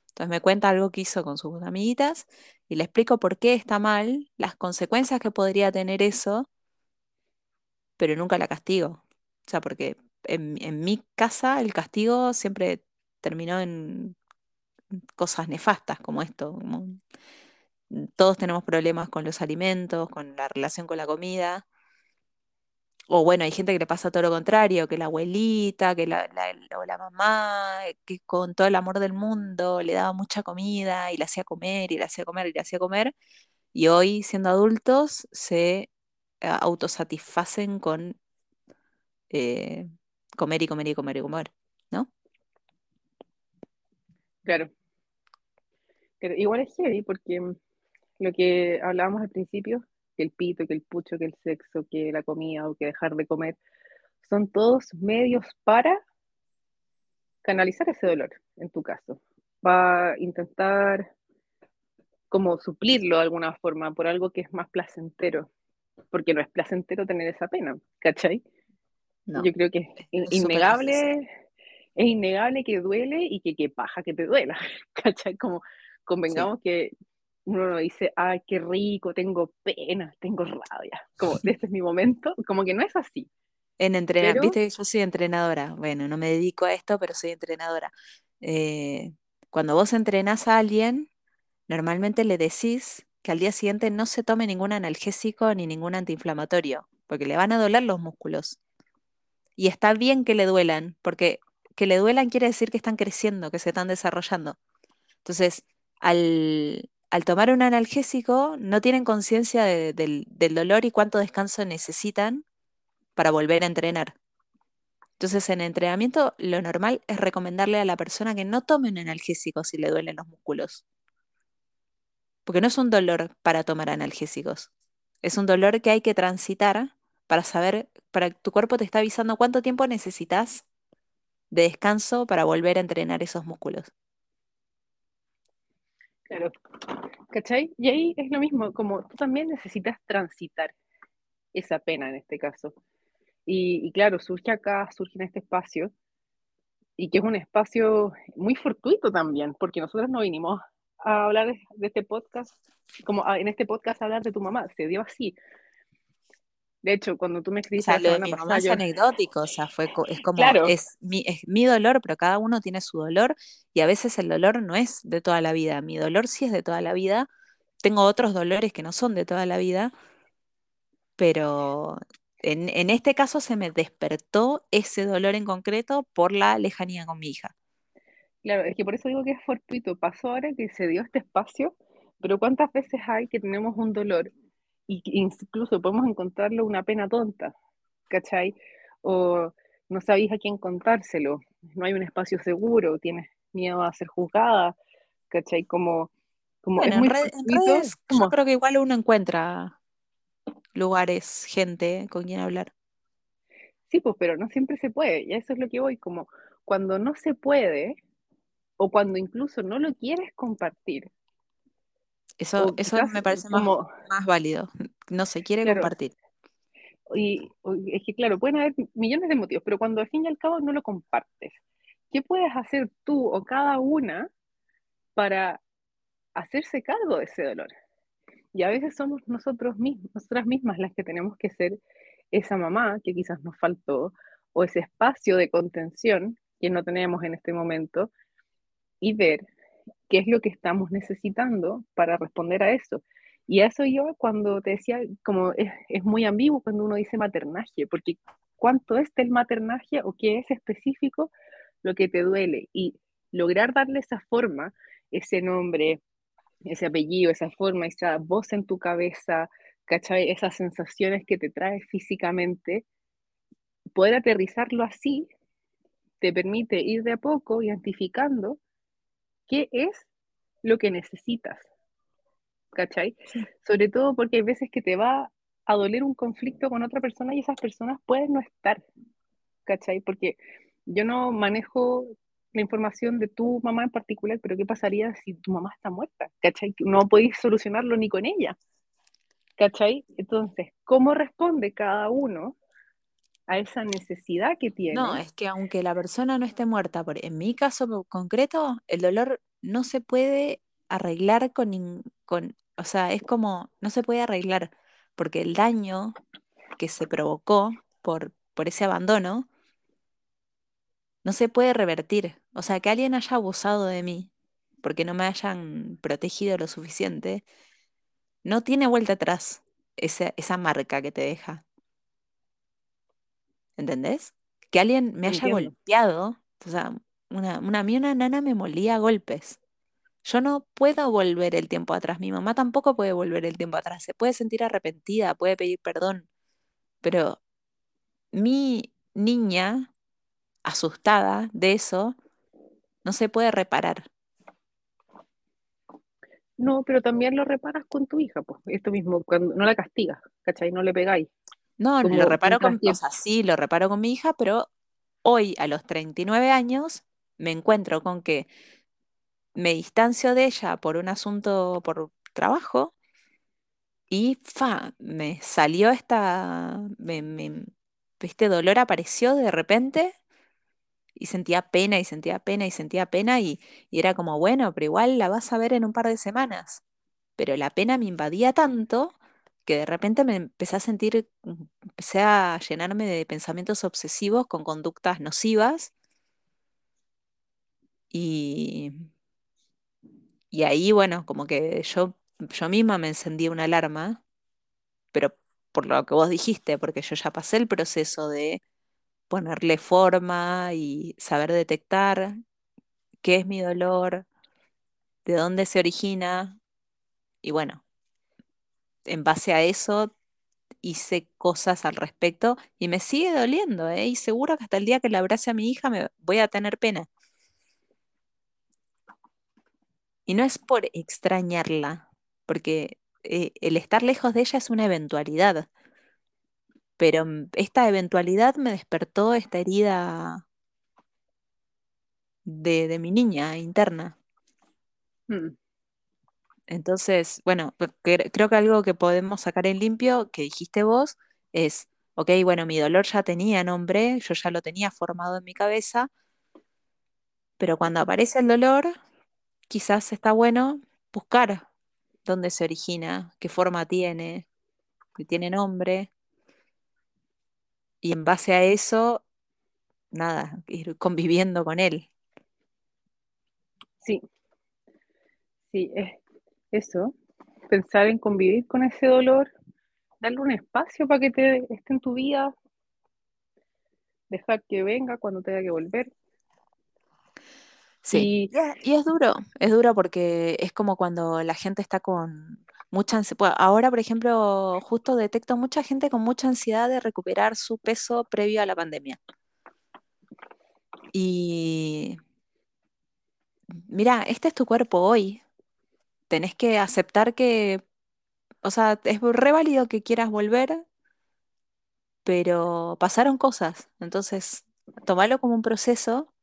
Entonces me cuenta algo que hizo con sus amiguitas y le explico por qué está mal, las consecuencias que podría tener eso, pero nunca la castigo. O sea, porque en, mi casa el castigo siempre terminó en cosas nefastas como esto. Todos tenemos problemas con los alimentos, con la relación con la comida. O bueno, hay gente que le pasa todo lo contrario, que la abuelita, que la, la- la mamá, que con todo el amor del mundo le daba mucha comida y la hacía comer y la hacía comer y la hacía comer. Y hoy, siendo adultos, se eh, autosatisfacen con eh, comer y comer y comer y comer, ¿no? claro, igual es heavy, porque lo que hablábamos al principio, que el pito, que el pucho, que el sexo, que la comida o que dejar de comer, son todos medios para canalizar ese dolor, en tu caso. Va a intentar como suplirlo de alguna forma por algo que es más placentero, porque no es placentero tener esa pena, ¿cachai? No, Yo creo que es innegable, es innegable que duele y que qué paja que te duela, ¿cachai? Como Sí. convengamos que uno no dice, ay, qué rico, tengo pena, tengo rabia, como este es mi momento, como que no es así, En entrenar, pero viste, yo soy entrenadora. Bueno, no me dedico a esto, pero soy entrenadora. Eh, cuando vos entrenás a alguien, normalmente le decís que al día siguiente no se tome ningún analgésico ni ningún antiinflamatorio, porque le van a doler los músculos. Y está bien que le duelan, porque que le duelan quiere decir que están creciendo, que se están desarrollando. Entonces, al, al tomar un analgésico, no tienen conciencia de- del, del dolor y cuánto descanso necesitan para volver a entrenar. Entonces, en entrenamiento, lo normal es recomendarle a la persona que no tome un analgésico si le duelen los músculos. Porque no es un dolor para tomar analgésicos. Es un dolor que hay que transitar para saber, para tu cuerpo te está avisando cuánto tiempo necesitas de descanso para volver a entrenar esos músculos. Claro. ¿Cachai? Y ahí es lo mismo, como tú también necesitas transitar esa pena en este caso. Y, y claro, surge acá, surge en este espacio, y que es un espacio muy fortuito también, porque nosotros no vinimos a hablar de, este podcast, como en este podcast a hablar de tu mamá, se dio así. De hecho, cuando tú me O escribiste sea, la lo de semana mi mamá pasada, es yo, anecdótico, o sea, fue, es como, claro, es mi, es mi dolor, pero cada uno tiene su dolor y a veces el dolor no es de toda la vida. Mi dolor sí es de toda la vida. Tengo otros dolores que no son de toda la vida, pero en, en este caso se me despertó ese dolor en concreto por la lejanía con mi hija. claro, es que por eso digo que es fortuito. Pasó ahora que se dio este espacio, pero ¿cuántas veces hay que tenemos un dolor y incluso podemos encontrarlo una pena tonta, ¿cachai? O no sabéis a quién contárselo, no hay un espacio seguro, tienes miedo a ser juzgada, ¿cachai? Como, como es en, muy red- en fortuito, redes yo creo que igual uno encuentra lugares, gente con quien hablar. sí, pues, pero no siempre se puede, y eso es lo que voy, como cuando no se puede, o cuando incluso no lo quieres compartir, Eso, o eso me parece más, como, más válido. No se quiere claro, compartir. y, es que claro, pueden haber millones de motivos, pero cuando al fin y al cabo no lo compartes, ¿qué puedes hacer tú o cada una para hacerse cargo de ese dolor? Y a veces somos nosotros mismos, nosotras mismas las que tenemos que ser esa mamá que quizás nos faltó, o ese espacio de contención que no tenemos en este momento, y ver qué es lo que estamos necesitando para responder a eso. Y a eso yo cuando te decía, como es, muy ambiguo cuando uno dice maternaje, porque cuánto es del maternaje o qué es específico lo que te duele y lograr darle esa forma, ese nombre, ese apellido, esa forma, esa voz en tu cabeza, ¿cachai? Esas sensaciones que te trae físicamente, poder aterrizarlo así te permite ir de a poco identificando qué es lo que necesitas, ¿cachai? Sí. Sobre todo porque hay veces que te va a doler un conflicto con otra persona y esas personas pueden no estar, ¿cachai? Porque yo no manejo la información de tu mamá en particular, pero ¿qué pasaría si tu mamá está muerta? ¿Cachai? No podéis solucionarlo ni con ella, ¿cachai? Entonces, ¿cómo responde cada uno a esa necesidad que tiene? No, es que aunque la persona no esté muerta, por, en mi caso concreto, el dolor no se puede arreglar con, con, o sea, es como, no se puede arreglar, porque el daño que se provocó por, por ese abandono no se puede revertir. O sea, que alguien haya abusado de mí porque no me hayan protegido lo suficiente, no tiene vuelta atrás esa, esa marca que te deja. ¿Entendés? Que alguien me haya Entiendo. golpeado, o sea, una, una, a mí una nana me molía a golpes. Yo no puedo volver el tiempo atrás, mi mamá tampoco puede volver el tiempo atrás, se puede sentir arrepentida, puede pedir perdón, pero mi niña asustada de eso no se puede reparar. No, pero también lo reparas con tu hija, pues, esto mismo, cuando no la castigas, ¿cachai? No le pegáis. No, lo reparo con, o sea, sí, lo reparo con mi hija, pero hoy a los 39 años me encuentro con que me distancio de ella por un asunto, por trabajo, y fa, me salió esta, me, me- este dolor apareció de repente y sentía pena y sentía pena y sentía pena y, y era como, bueno, pero igual la vas a ver en un par de semanas. Pero la pena me invadía tanto que de repente me empecé a sentir, mm, empecé a llenarme de pensamientos obsesivos con conductas nocivas y, y ahí, bueno, como que yo, yo misma me encendí una alarma, pero por lo que vos dijiste, porque yo ya pasé el proceso de ponerle forma y saber detectar qué es mi dolor, de dónde se origina. Y bueno, en base a eso hice cosas al respecto y me sigue doliendo, ¿eh? Y seguro que hasta el día que le abrace a mi hija me voy a tener pena. Y no es por extrañarla, porque eh, el estar lejos de ella es una eventualidad. Pero mm, esta eventualidad me despertó esta herida de, de mi niña interna. Mm. Entonces, bueno, cre- creo que algo que podemos sacar en limpio, que dijiste vos, es, ok, bueno, mi dolor ya tenía nombre, yo ya lo tenía formado en mi cabeza, pero cuando aparece el dolor, quizás está bueno buscar dónde se origina, qué forma tiene, si tiene nombre, y en base a eso, nada, ir conviviendo con él. Sí, sí, es eso. Pensar en convivir con ese dolor, darle un espacio para que te esté en tu vida, dejar que venga cuando tenga que volver. Sí, Y y es, y es duro, es duro porque es como cuando la gente está con mucha ansiedad. Ahora, por ejemplo, justo detecto mucha gente con mucha ansiedad de recuperar su peso previo a la pandemia. Y mira, este es tu cuerpo hoy. Tenés que aceptar que, o sea, es re válido que quieras volver, pero pasaron cosas. Entonces, tomalo como un proceso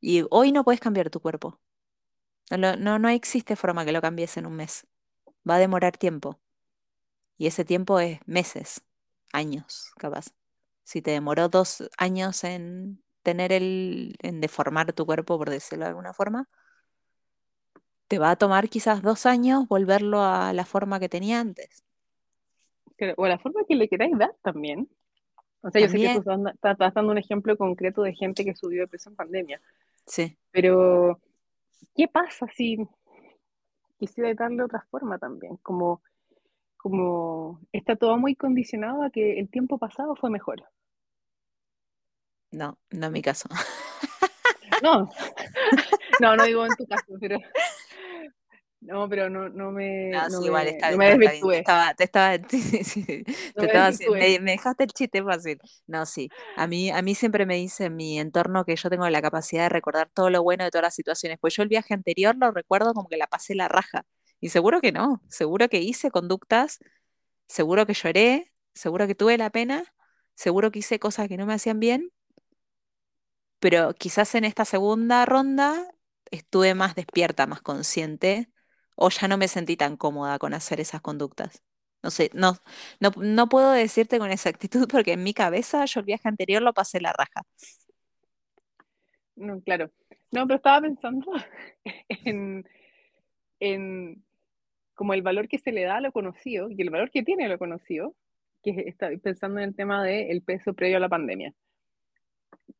y hoy no puedes cambiar tu cuerpo. No, no, no existe forma que lo cambies en un mes. Va a demorar tiempo. Y ese tiempo es meses, años, capaz. Si te demoró dos años en tener el, en deformar tu cuerpo, por decirlo de alguna forma, te va a tomar quizás dos años volverlo a la forma que tenía antes. o la forma que le queráis dar también. O sea, yo sé que tú estás dando un ejemplo concreto de gente que subió de peso en pandemia, sí. pero ¿qué pasa si quisiera darle otra forma también? Como, como está todo muy condicionado a que el tiempo pasado fue mejor. No, no en mi caso. No, no, no digo en tu caso, pero no, pero no, no me, No, no sí, igual me, está no bien, me no, está bien. Te estaba, te estaba, sí, sí, sí, no te me estaba haci- desvirtúe. me, me dejaste el chiste fácil. No, sí. A mí, a mí siempre me dice en mi entorno que yo tengo la capacidad de recordar todo lo bueno de todas las situaciones. Pues yo el viaje anterior lo recuerdo como que la pasé la raja. Y seguro que no. Seguro que hice conductas, seguro que lloré, seguro que tuve la pena, seguro que hice cosas que no me hacían bien, pero quizás en esta segunda ronda estuve más despierta, más consciente, o ya no me sentí tan cómoda con hacer esas conductas. No sé, no, no, no puedo decirte con exactitud porque en mi cabeza yo el viaje anterior lo pasé la raja. No, claro. No, pero estaba pensando en, en como el valor que se le da a lo conocido y el valor que tiene lo conocido, que está pensando en el tema del peso previo a la pandemia.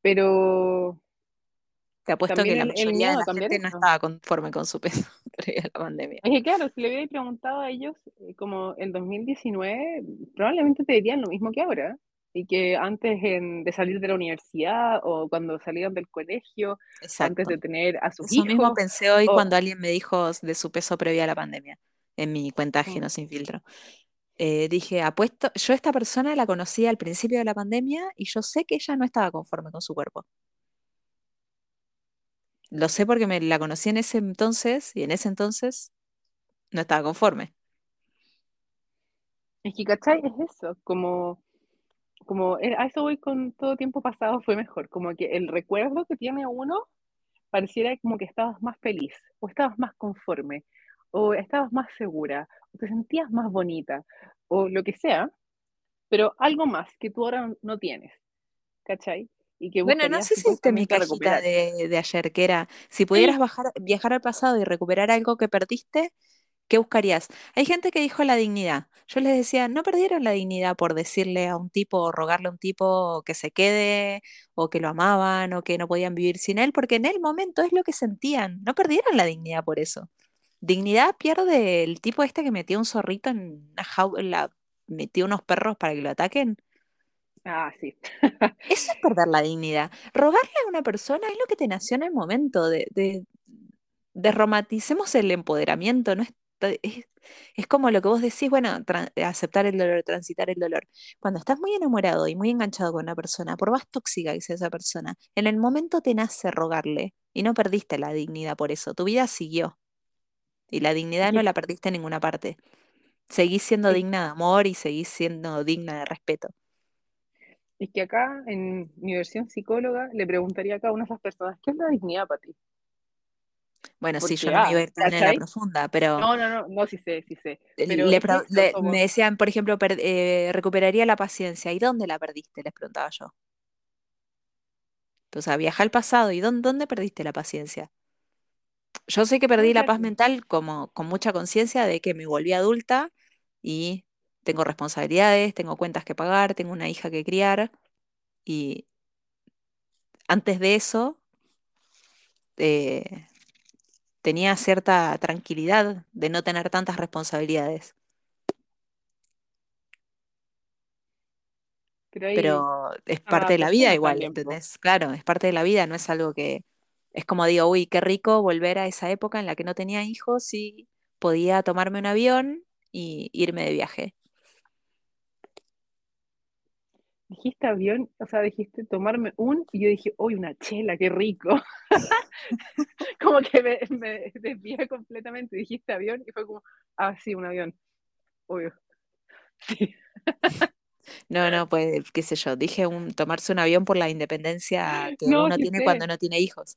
Pero Te apuesto que también la el, el mayoría de la gente no eso. estaba conforme con su peso previo a la pandemia. Es que claro, si le hubiera preguntado a ellos eh, como en 2019, probablemente te dirían lo mismo que ahora. Y que antes en- de salir de la universidad o cuando salían del colegio antes de tener a sus Eso mismo hijos pensé hoy o cuando alguien me dijo de su peso previo a la pandemia, en mi cuenta mm, ajeno sin filtro. Eh, dije, apuesto, yo esta persona la conocí al principio de la pandemia y yo sé que ella no estaba conforme con su cuerpo. Lo sé porque me la conocí en ese entonces y en ese entonces no estaba conforme. es que, ¿cachai? Es eso, como, como eh, a eso voy con todo tiempo pasado fue mejor, como que el recuerdo que tiene uno pareciera como que estabas más feliz, o estabas más conforme, o estabas más segura, o te sentías más bonita, o lo que sea, pero algo más que tú ahora no tienes, ¿cachai? Y que Bueno, no buscarías sé si viste mi cajita de, de ayer, que era, si Sí, pudieras bajar, viajar al pasado y recuperar algo que perdiste, ¿qué buscarías? Hay gente que dijo la dignidad. Yo les decía, no perdieron la dignidad por decirle a un tipo o rogarle a un tipo que se quede o que lo amaban o que no podían vivir sin él, porque en el momento es lo que sentían. No perdieron la dignidad por eso. Dignidad pierde el tipo este que metió un zorrito en una jaula, metió unos perros para que lo ataquen. Ah, sí. Eso es perder la dignidad. Rogarle a una persona es lo que te nació en el momento de, de, desromanticemos el empoderamiento, ¿no? Es, es, es como lo que vos decís, bueno, aceptar el dolor, transitar el dolor. Cuando estás muy enamorado y muy enganchado con una persona, por más tóxica que sea esa persona, en el momento te nace rogarle y no perdiste la dignidad por eso. Tu vida siguió y la dignidad no la perdiste en ninguna parte. Seguís siendo digna de amor y seguís siendo digna de respeto. Es que acá, en mi versión psicóloga, le preguntaría a cada una de esas personas, ¿qué es la dignidad para ti? Bueno, sí, yo no me iba a ah, ir tan en la profunda, pero No, no, no, no, sí sé, sí sé. Pero le le- como, me decían, por ejemplo, per- eh, recuperaría la paciencia. ¿Y dónde la perdiste? Les preguntaba yo. O sea, viaja al pasado. ¿Y dónde, dónde perdiste la paciencia? Yo sé que perdí la paz mental como con mucha conciencia de que me volví adulta y tengo responsabilidades, tengo cuentas que pagar, tengo una hija que criar. Y antes de eso, eh, tenía cierta tranquilidad de no tener tantas responsabilidades. pero es parte de la vida igual. ¿entendés? Claro, es parte de la vida, no es algo que es como digo, uy, qué rico volver a esa época en la que no tenía hijos y podía tomarme un avión y irme de viaje. Dijiste avión, o sea, dijiste tomarme un, y yo dije, uy, una chela, qué rico. Como que me, me desvié completamente, dijiste avión, y fue como, ah, sí, un avión, obvio. Sí. No, no, pues, qué sé yo, dije un, tomarse un avión por la independencia que No, uno tiene cuando no tiene hijos,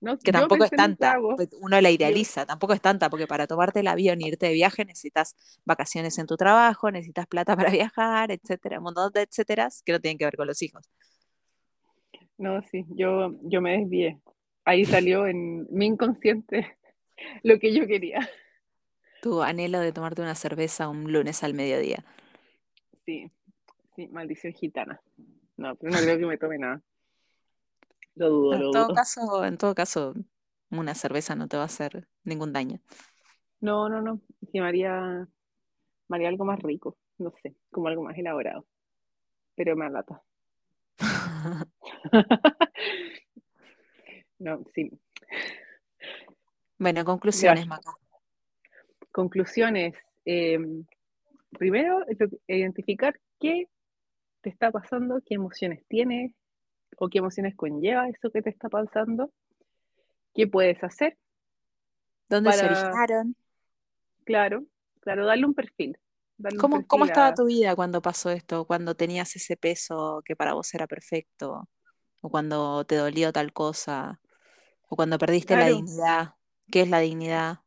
No, que tampoco es tanta, pues, uno la idealiza, tampoco es tanta, porque para tomarte el avión e irte de viaje necesitas vacaciones en tu trabajo, necesitas plata para viajar, etcétera, un montón de etcéteras que no tienen que ver con los hijos. no, sí, yo, yo me desvié. Ahí salió en mi inconsciente lo que yo quería. Tu anhelo de tomarte una cerveza un lunes al mediodía. Sí, sí, maldición gitana. No, pero no creo que me tome nada. Lo dudo, En lo todo dudo. caso, en todo caso, una cerveza no te va a hacer ningún daño. No, no, no. Sí, María, María algo más rico, no sé, como algo más elaborado, pero me alata. No, sí. Bueno, conclusiones, Maca. conclusiones. Eh, primero, identificar qué te está pasando, qué emociones tienes o qué emociones conlleva eso que te está pasando, qué puedes hacer ¿Dónde se para, originaron? claro, claro, darle un perfil, darle un ¿Cómo, cómo estaba a, tu vida cuando pasó esto? Cuando tenías ese peso que para vos era perfecto, o cuando te dolió tal cosa, o cuando perdiste la dignidad. ¿Qué es la dignidad?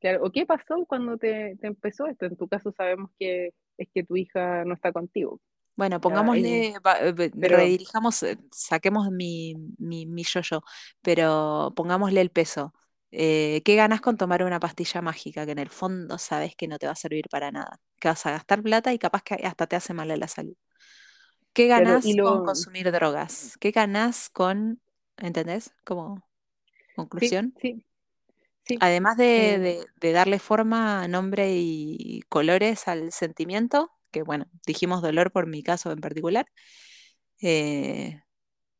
claro, o qué pasó cuando te, te empezó esto. En tu caso sabemos que es que tu hija no está contigo, Bueno, pongámosle, eh, pero redirijamos, eh, saquemos mi, mi, mi yo-yo, pero pongámosle el peso. Eh, ¿qué ganas con tomar una pastilla mágica que en el fondo sabes que no te va a servir para nada? Que vas a gastar plata y capaz que hasta te hace mal a la salud. ¿Qué ganas con consumir drogas? ¿Qué ganas con, ¿entendés? Como conclusión. sí, sí, Además de, de- de darle forma, nombre y colores al sentimiento, que bueno, dijimos dolor por mi caso en particular, eh,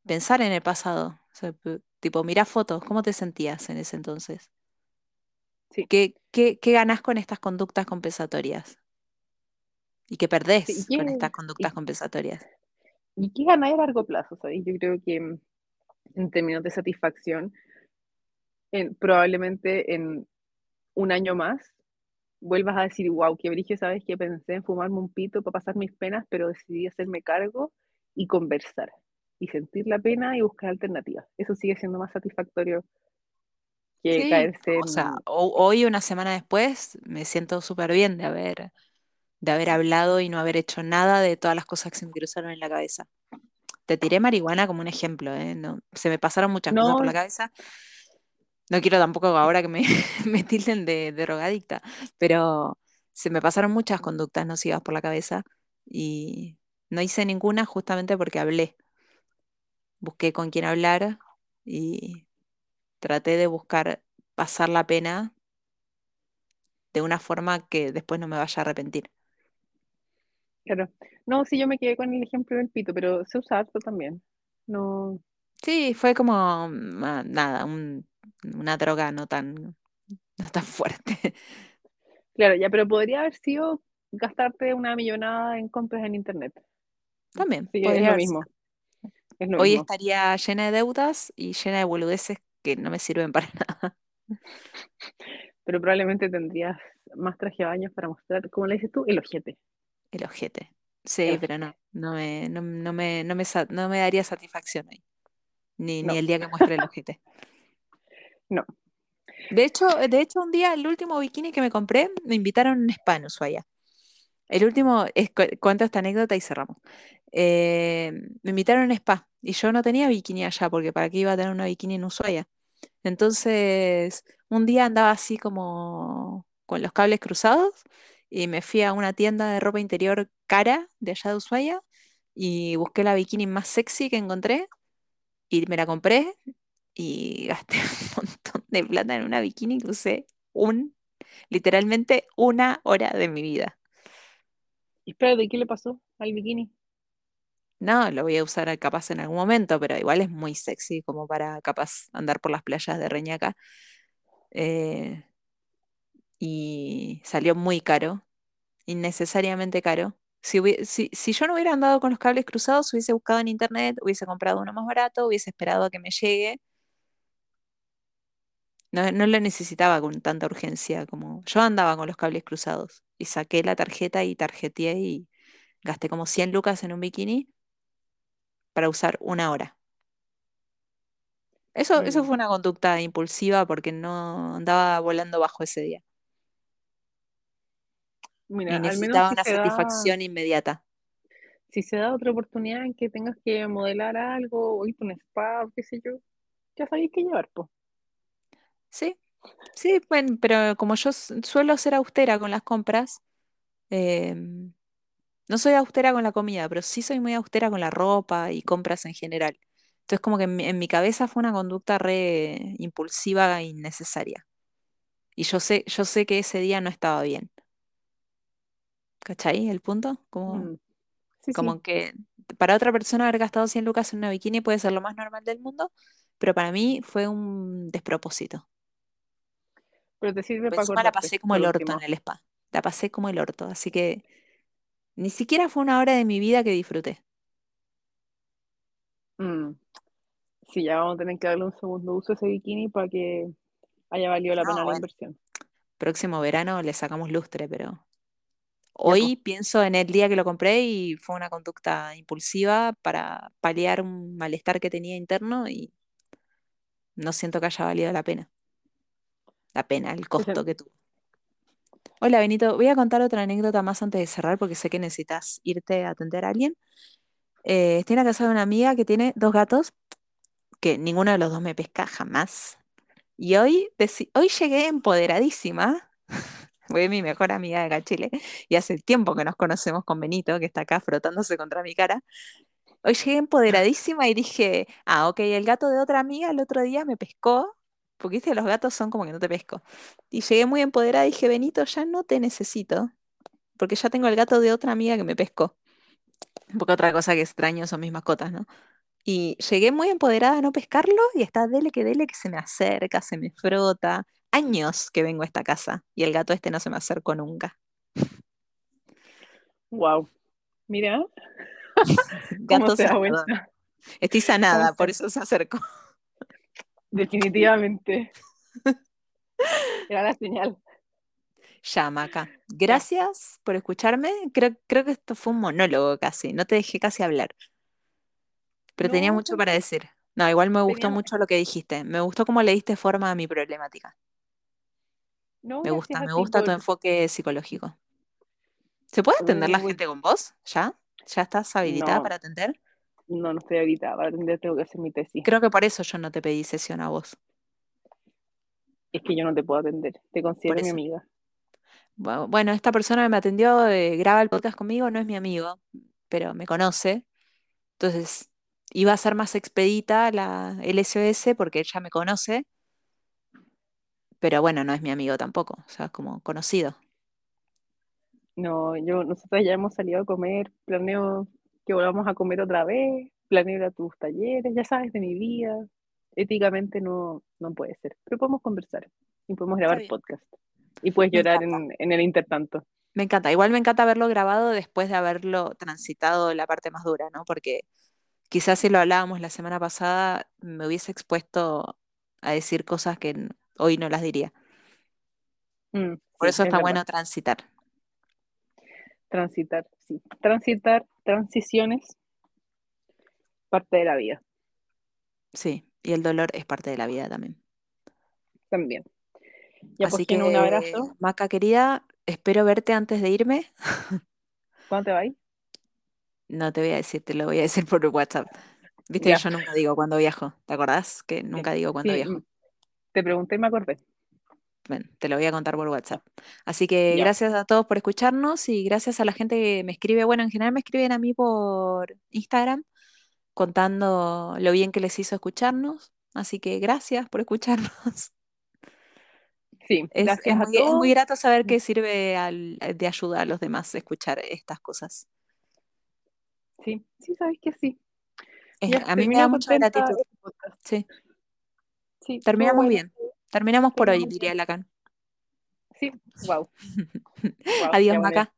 pensar en el pasado. O sea, tipo, mirá fotos, ¿cómo te sentías en ese entonces? sí, ¿Qué, qué, qué ganás con estas conductas compensatorias? ¿Y qué sí, perdés y con estas y, conductas compensatorias? y qué ganas a largo plazo, ¿sabes? Yo creo que mm, en términos de satisfacción, en- probablemente en un año más vuelvas a decir, wow, qué brillo, ¿sabes? Que pensé en fumarme un pito para pasar mis penas, pero decidí hacerme cargo y conversar y sentir la pena y buscar alternativas. Eso sigue siendo más satisfactorio que Sí, caerse o sea, en... ho- hoy, una semana después, me siento súper bien de haber, de haber hablado y no haber hecho nada de todas las cosas que se me cruzaron en la cabeza. Te tiré marihuana como un ejemplo, ¿eh? No, se me pasaron muchas cosas por la No, cabeza. No quiero tampoco ahora que me, me tilden de, de drogadicta, pero se me pasaron muchas conductas nocivas por la cabeza y no hice ninguna justamente porque hablé. Busqué con quién hablar y traté de buscar pasar la pena de una forma que después no me vaya a arrepentir. Claro. No, sí, yo me quedé con el ejemplo del pito, pero se usa harto también. No, Sí, fue como mm, ah, nada, un- una droga no tan, no tan fuerte. claro, ya, pero podría haber sido gastarte una millonada en compras en internet. También Sí, es lo mismo. sido. Es lo Hoy mismo. estaría llena de deudas y llena de boludeces que no me sirven para nada. Pero probablemente tendrías más traje de baño para mostrar, como le dices tú, el ojete. El ojete. Sí, El pero ojete. no, no me, no, no me, no me, no me daría satisfacción ahí. Ni, ni el día que muestre el ojete. No. De hecho, de hecho, un día, el último bikini que me compré, me invitaron a un spa en Ushuaia. El último, es, cu- cuento esta anécdota y cerramos. Eh, me invitaron a un spa y yo no tenía bikini allá, porque para qué iba a tener una bikini en Ushuaia. Entonces, un día andaba así como con los cables cruzados y me fui a una tienda de ropa interior cara de allá de Ushuaia y busqué la bikini más sexy que encontré y me la compré y gasté un montón de plata en una bikini que usé un, literalmente una hora de mi vida. Y espérate, ¿qué le pasó al bikini? No, lo voy a usar capaz en algún momento, pero igual es muy sexy como para capaz andar por las playas de Reñaca. Eh, y salió muy caro, innecesariamente caro. Si, si, si yo no hubiera andado con los cables cruzados, hubiese buscado en internet, hubiese comprado uno más barato, hubiese esperado a que me llegue. No, no lo necesitaba con tanta urgencia como yo andaba con los cables cruzados y saqué la tarjeta y tarjeteé y gasté como 100 lucas en un bikini para usar una hora. Eso, eso fue una conducta impulsiva porque no andaba volando bajo ese día Mira, y al menos necesitaba si una se da, satisfacción inmediata. si se da otra oportunidad en que tengas que modelar algo o irte a un spa o qué sé yo, ya sabéis qué llevar, pues. Sí, sí, bueno, pero como yo s- suelo ser austera con las compras, em, no soy austera con la comida, pero sí soy muy austera con la ropa y compras en general. Entonces como que en mi, en mi cabeza fue una conducta re impulsiva e innecesaria. Y yo sé, yo sé que ese día no estaba bien. ¿Cachai? El punto? Como, Mm. Sí, sí, como que para otra persona haber gastado 100 lucas en una bikini puede ser lo más normal del mundo, pero para mí fue un despropósito. Pero te sirve Por para encima la pasé como el orto en el spa. La pasé como el orto. Así que ni siquiera fue una hora de mi vida que disfruté. Mm. Sí, ya vamos a tener que darle un segundo uso a ese bikini para que haya valido la No, pena la inversión. próximo verano le sacamos lustre, pero hoy pues. pienso en el día que lo compré y fue una conducta impulsiva para paliar un malestar que tenía interno y no siento que haya valido la pena. La pena, el Se costo sen- que tuvo. Hola Benito, voy a contar otra anécdota más antes de cerrar porque sé que necesitas irte a atender a alguien. Eh, estoy en la casa de una amiga que tiene dos gatos, que ninguno de los dos me pesca jamás. Y hoy, hoy llegué empoderadísima. Fue mi mejor amiga de acá Chile. Y hace tiempo que nos conocemos con Benito, que está acá frotándose contra mi cara. Hoy llegué empoderadísima y dije, ah, ok, el gato de otra amiga el otro día me pescó. Porque viste, los gatos son como que no te pesco. Y llegué muy empoderada y dije, Benito, ya no te necesito. Porque ya tengo el gato de otra amiga que me pescó. Porque otra cosa que extraño son mis mascotas, ¿no? Y llegué muy empoderada a no pescarlo y está dele que dele que se me acerca, se me frota. Años que vengo a esta casa y el gato este no se me acercó nunca. Wow. Mira Gato sanador. Estoy ¿Cómo sanada, por eso se acercó. Definitivamente. Era la señal. Ya, Maca. Gracias por escucharme. Creo, creo que esto fue un monólogo casi. No te dejé casi hablar. Pero tenía mucho para decir. No, igual me gustó teníamos- mucho lo que dijiste. Me gustó cómo le diste forma a mi problemática. no, Me gusta, me gusta tu enfoque psicológico. ¿Se puede atender la gente con vos? ¿Ya? ¿Ya estás habilitada No. para atender? No, no estoy habilitada para atender, tengo que hacer mi tesis. Creo que por eso yo no te pedí sesión a vos. Es que yo no te puedo atender, te considero mi amiga. Bu- Bueno, esta persona que me atendió, eh, graba el podcast conmigo, no es mi amigo, pero me conoce. Entonces, iba a ser más expedita la, el SOS porque ella me conoce, pero bueno, no es mi amigo tampoco, o sea, como conocido. No, yo, nosotros ya hemos salido a comer, planeo que volvamos a comer otra vez, planeo ir a tus talleres, ya sabes de mi vida. Éticamente no, no puede ser, pero podemos conversar y podemos grabar podcast. Y puedes Me llorar en, en el intertanto. Me encanta. Igual me encanta haberlo grabado después de haberlo transitado la parte más dura, ¿no? Porque quizás si lo hablábamos la semana pasada, me hubiese expuesto a decir cosas que hoy no las diría. Mm, Por sí, eso es está bueno transitar. Transitar, sí. Transitar, transiciones, parte de la vida Sí, y el dolor es parte de la vida también. también. Ya pues, Así Gino, un que, abrazo. Maca querida, espero verte antes de irme. ¿Cuándo te vas? No te voy a decir, te lo voy a decir por WhatsApp. Viste que yo nunca digo cuando viajo. ¿Te acordás? Que nunca digo cuando Sí, viajo. mm, te pregunté y me acordé. Bueno, te lo voy a contar por WhatsApp. Así que gracias a todos por escucharnos y gracias a la gente que me escribe. Bueno, en general me escriben a mí por Instagram contando lo bien que les hizo escucharnos. Así que gracias por escucharnos. Sí, Es, gracias es a muy, es muy todos. grato saber que sirve al- de ayuda a los demás escuchar estas cosas. Sí, sí, sabes que sí. Es- a mí me da mucha gratitud. este. Sí, Sí, terminamos bueno. bien. Terminamos por hoy, diría. Lacan. Sí, wow. Adiós. Maca.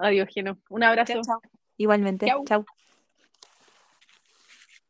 Adiós, Gino. Un Chao, abrazo. chao. Igualmente. Chau. Chau.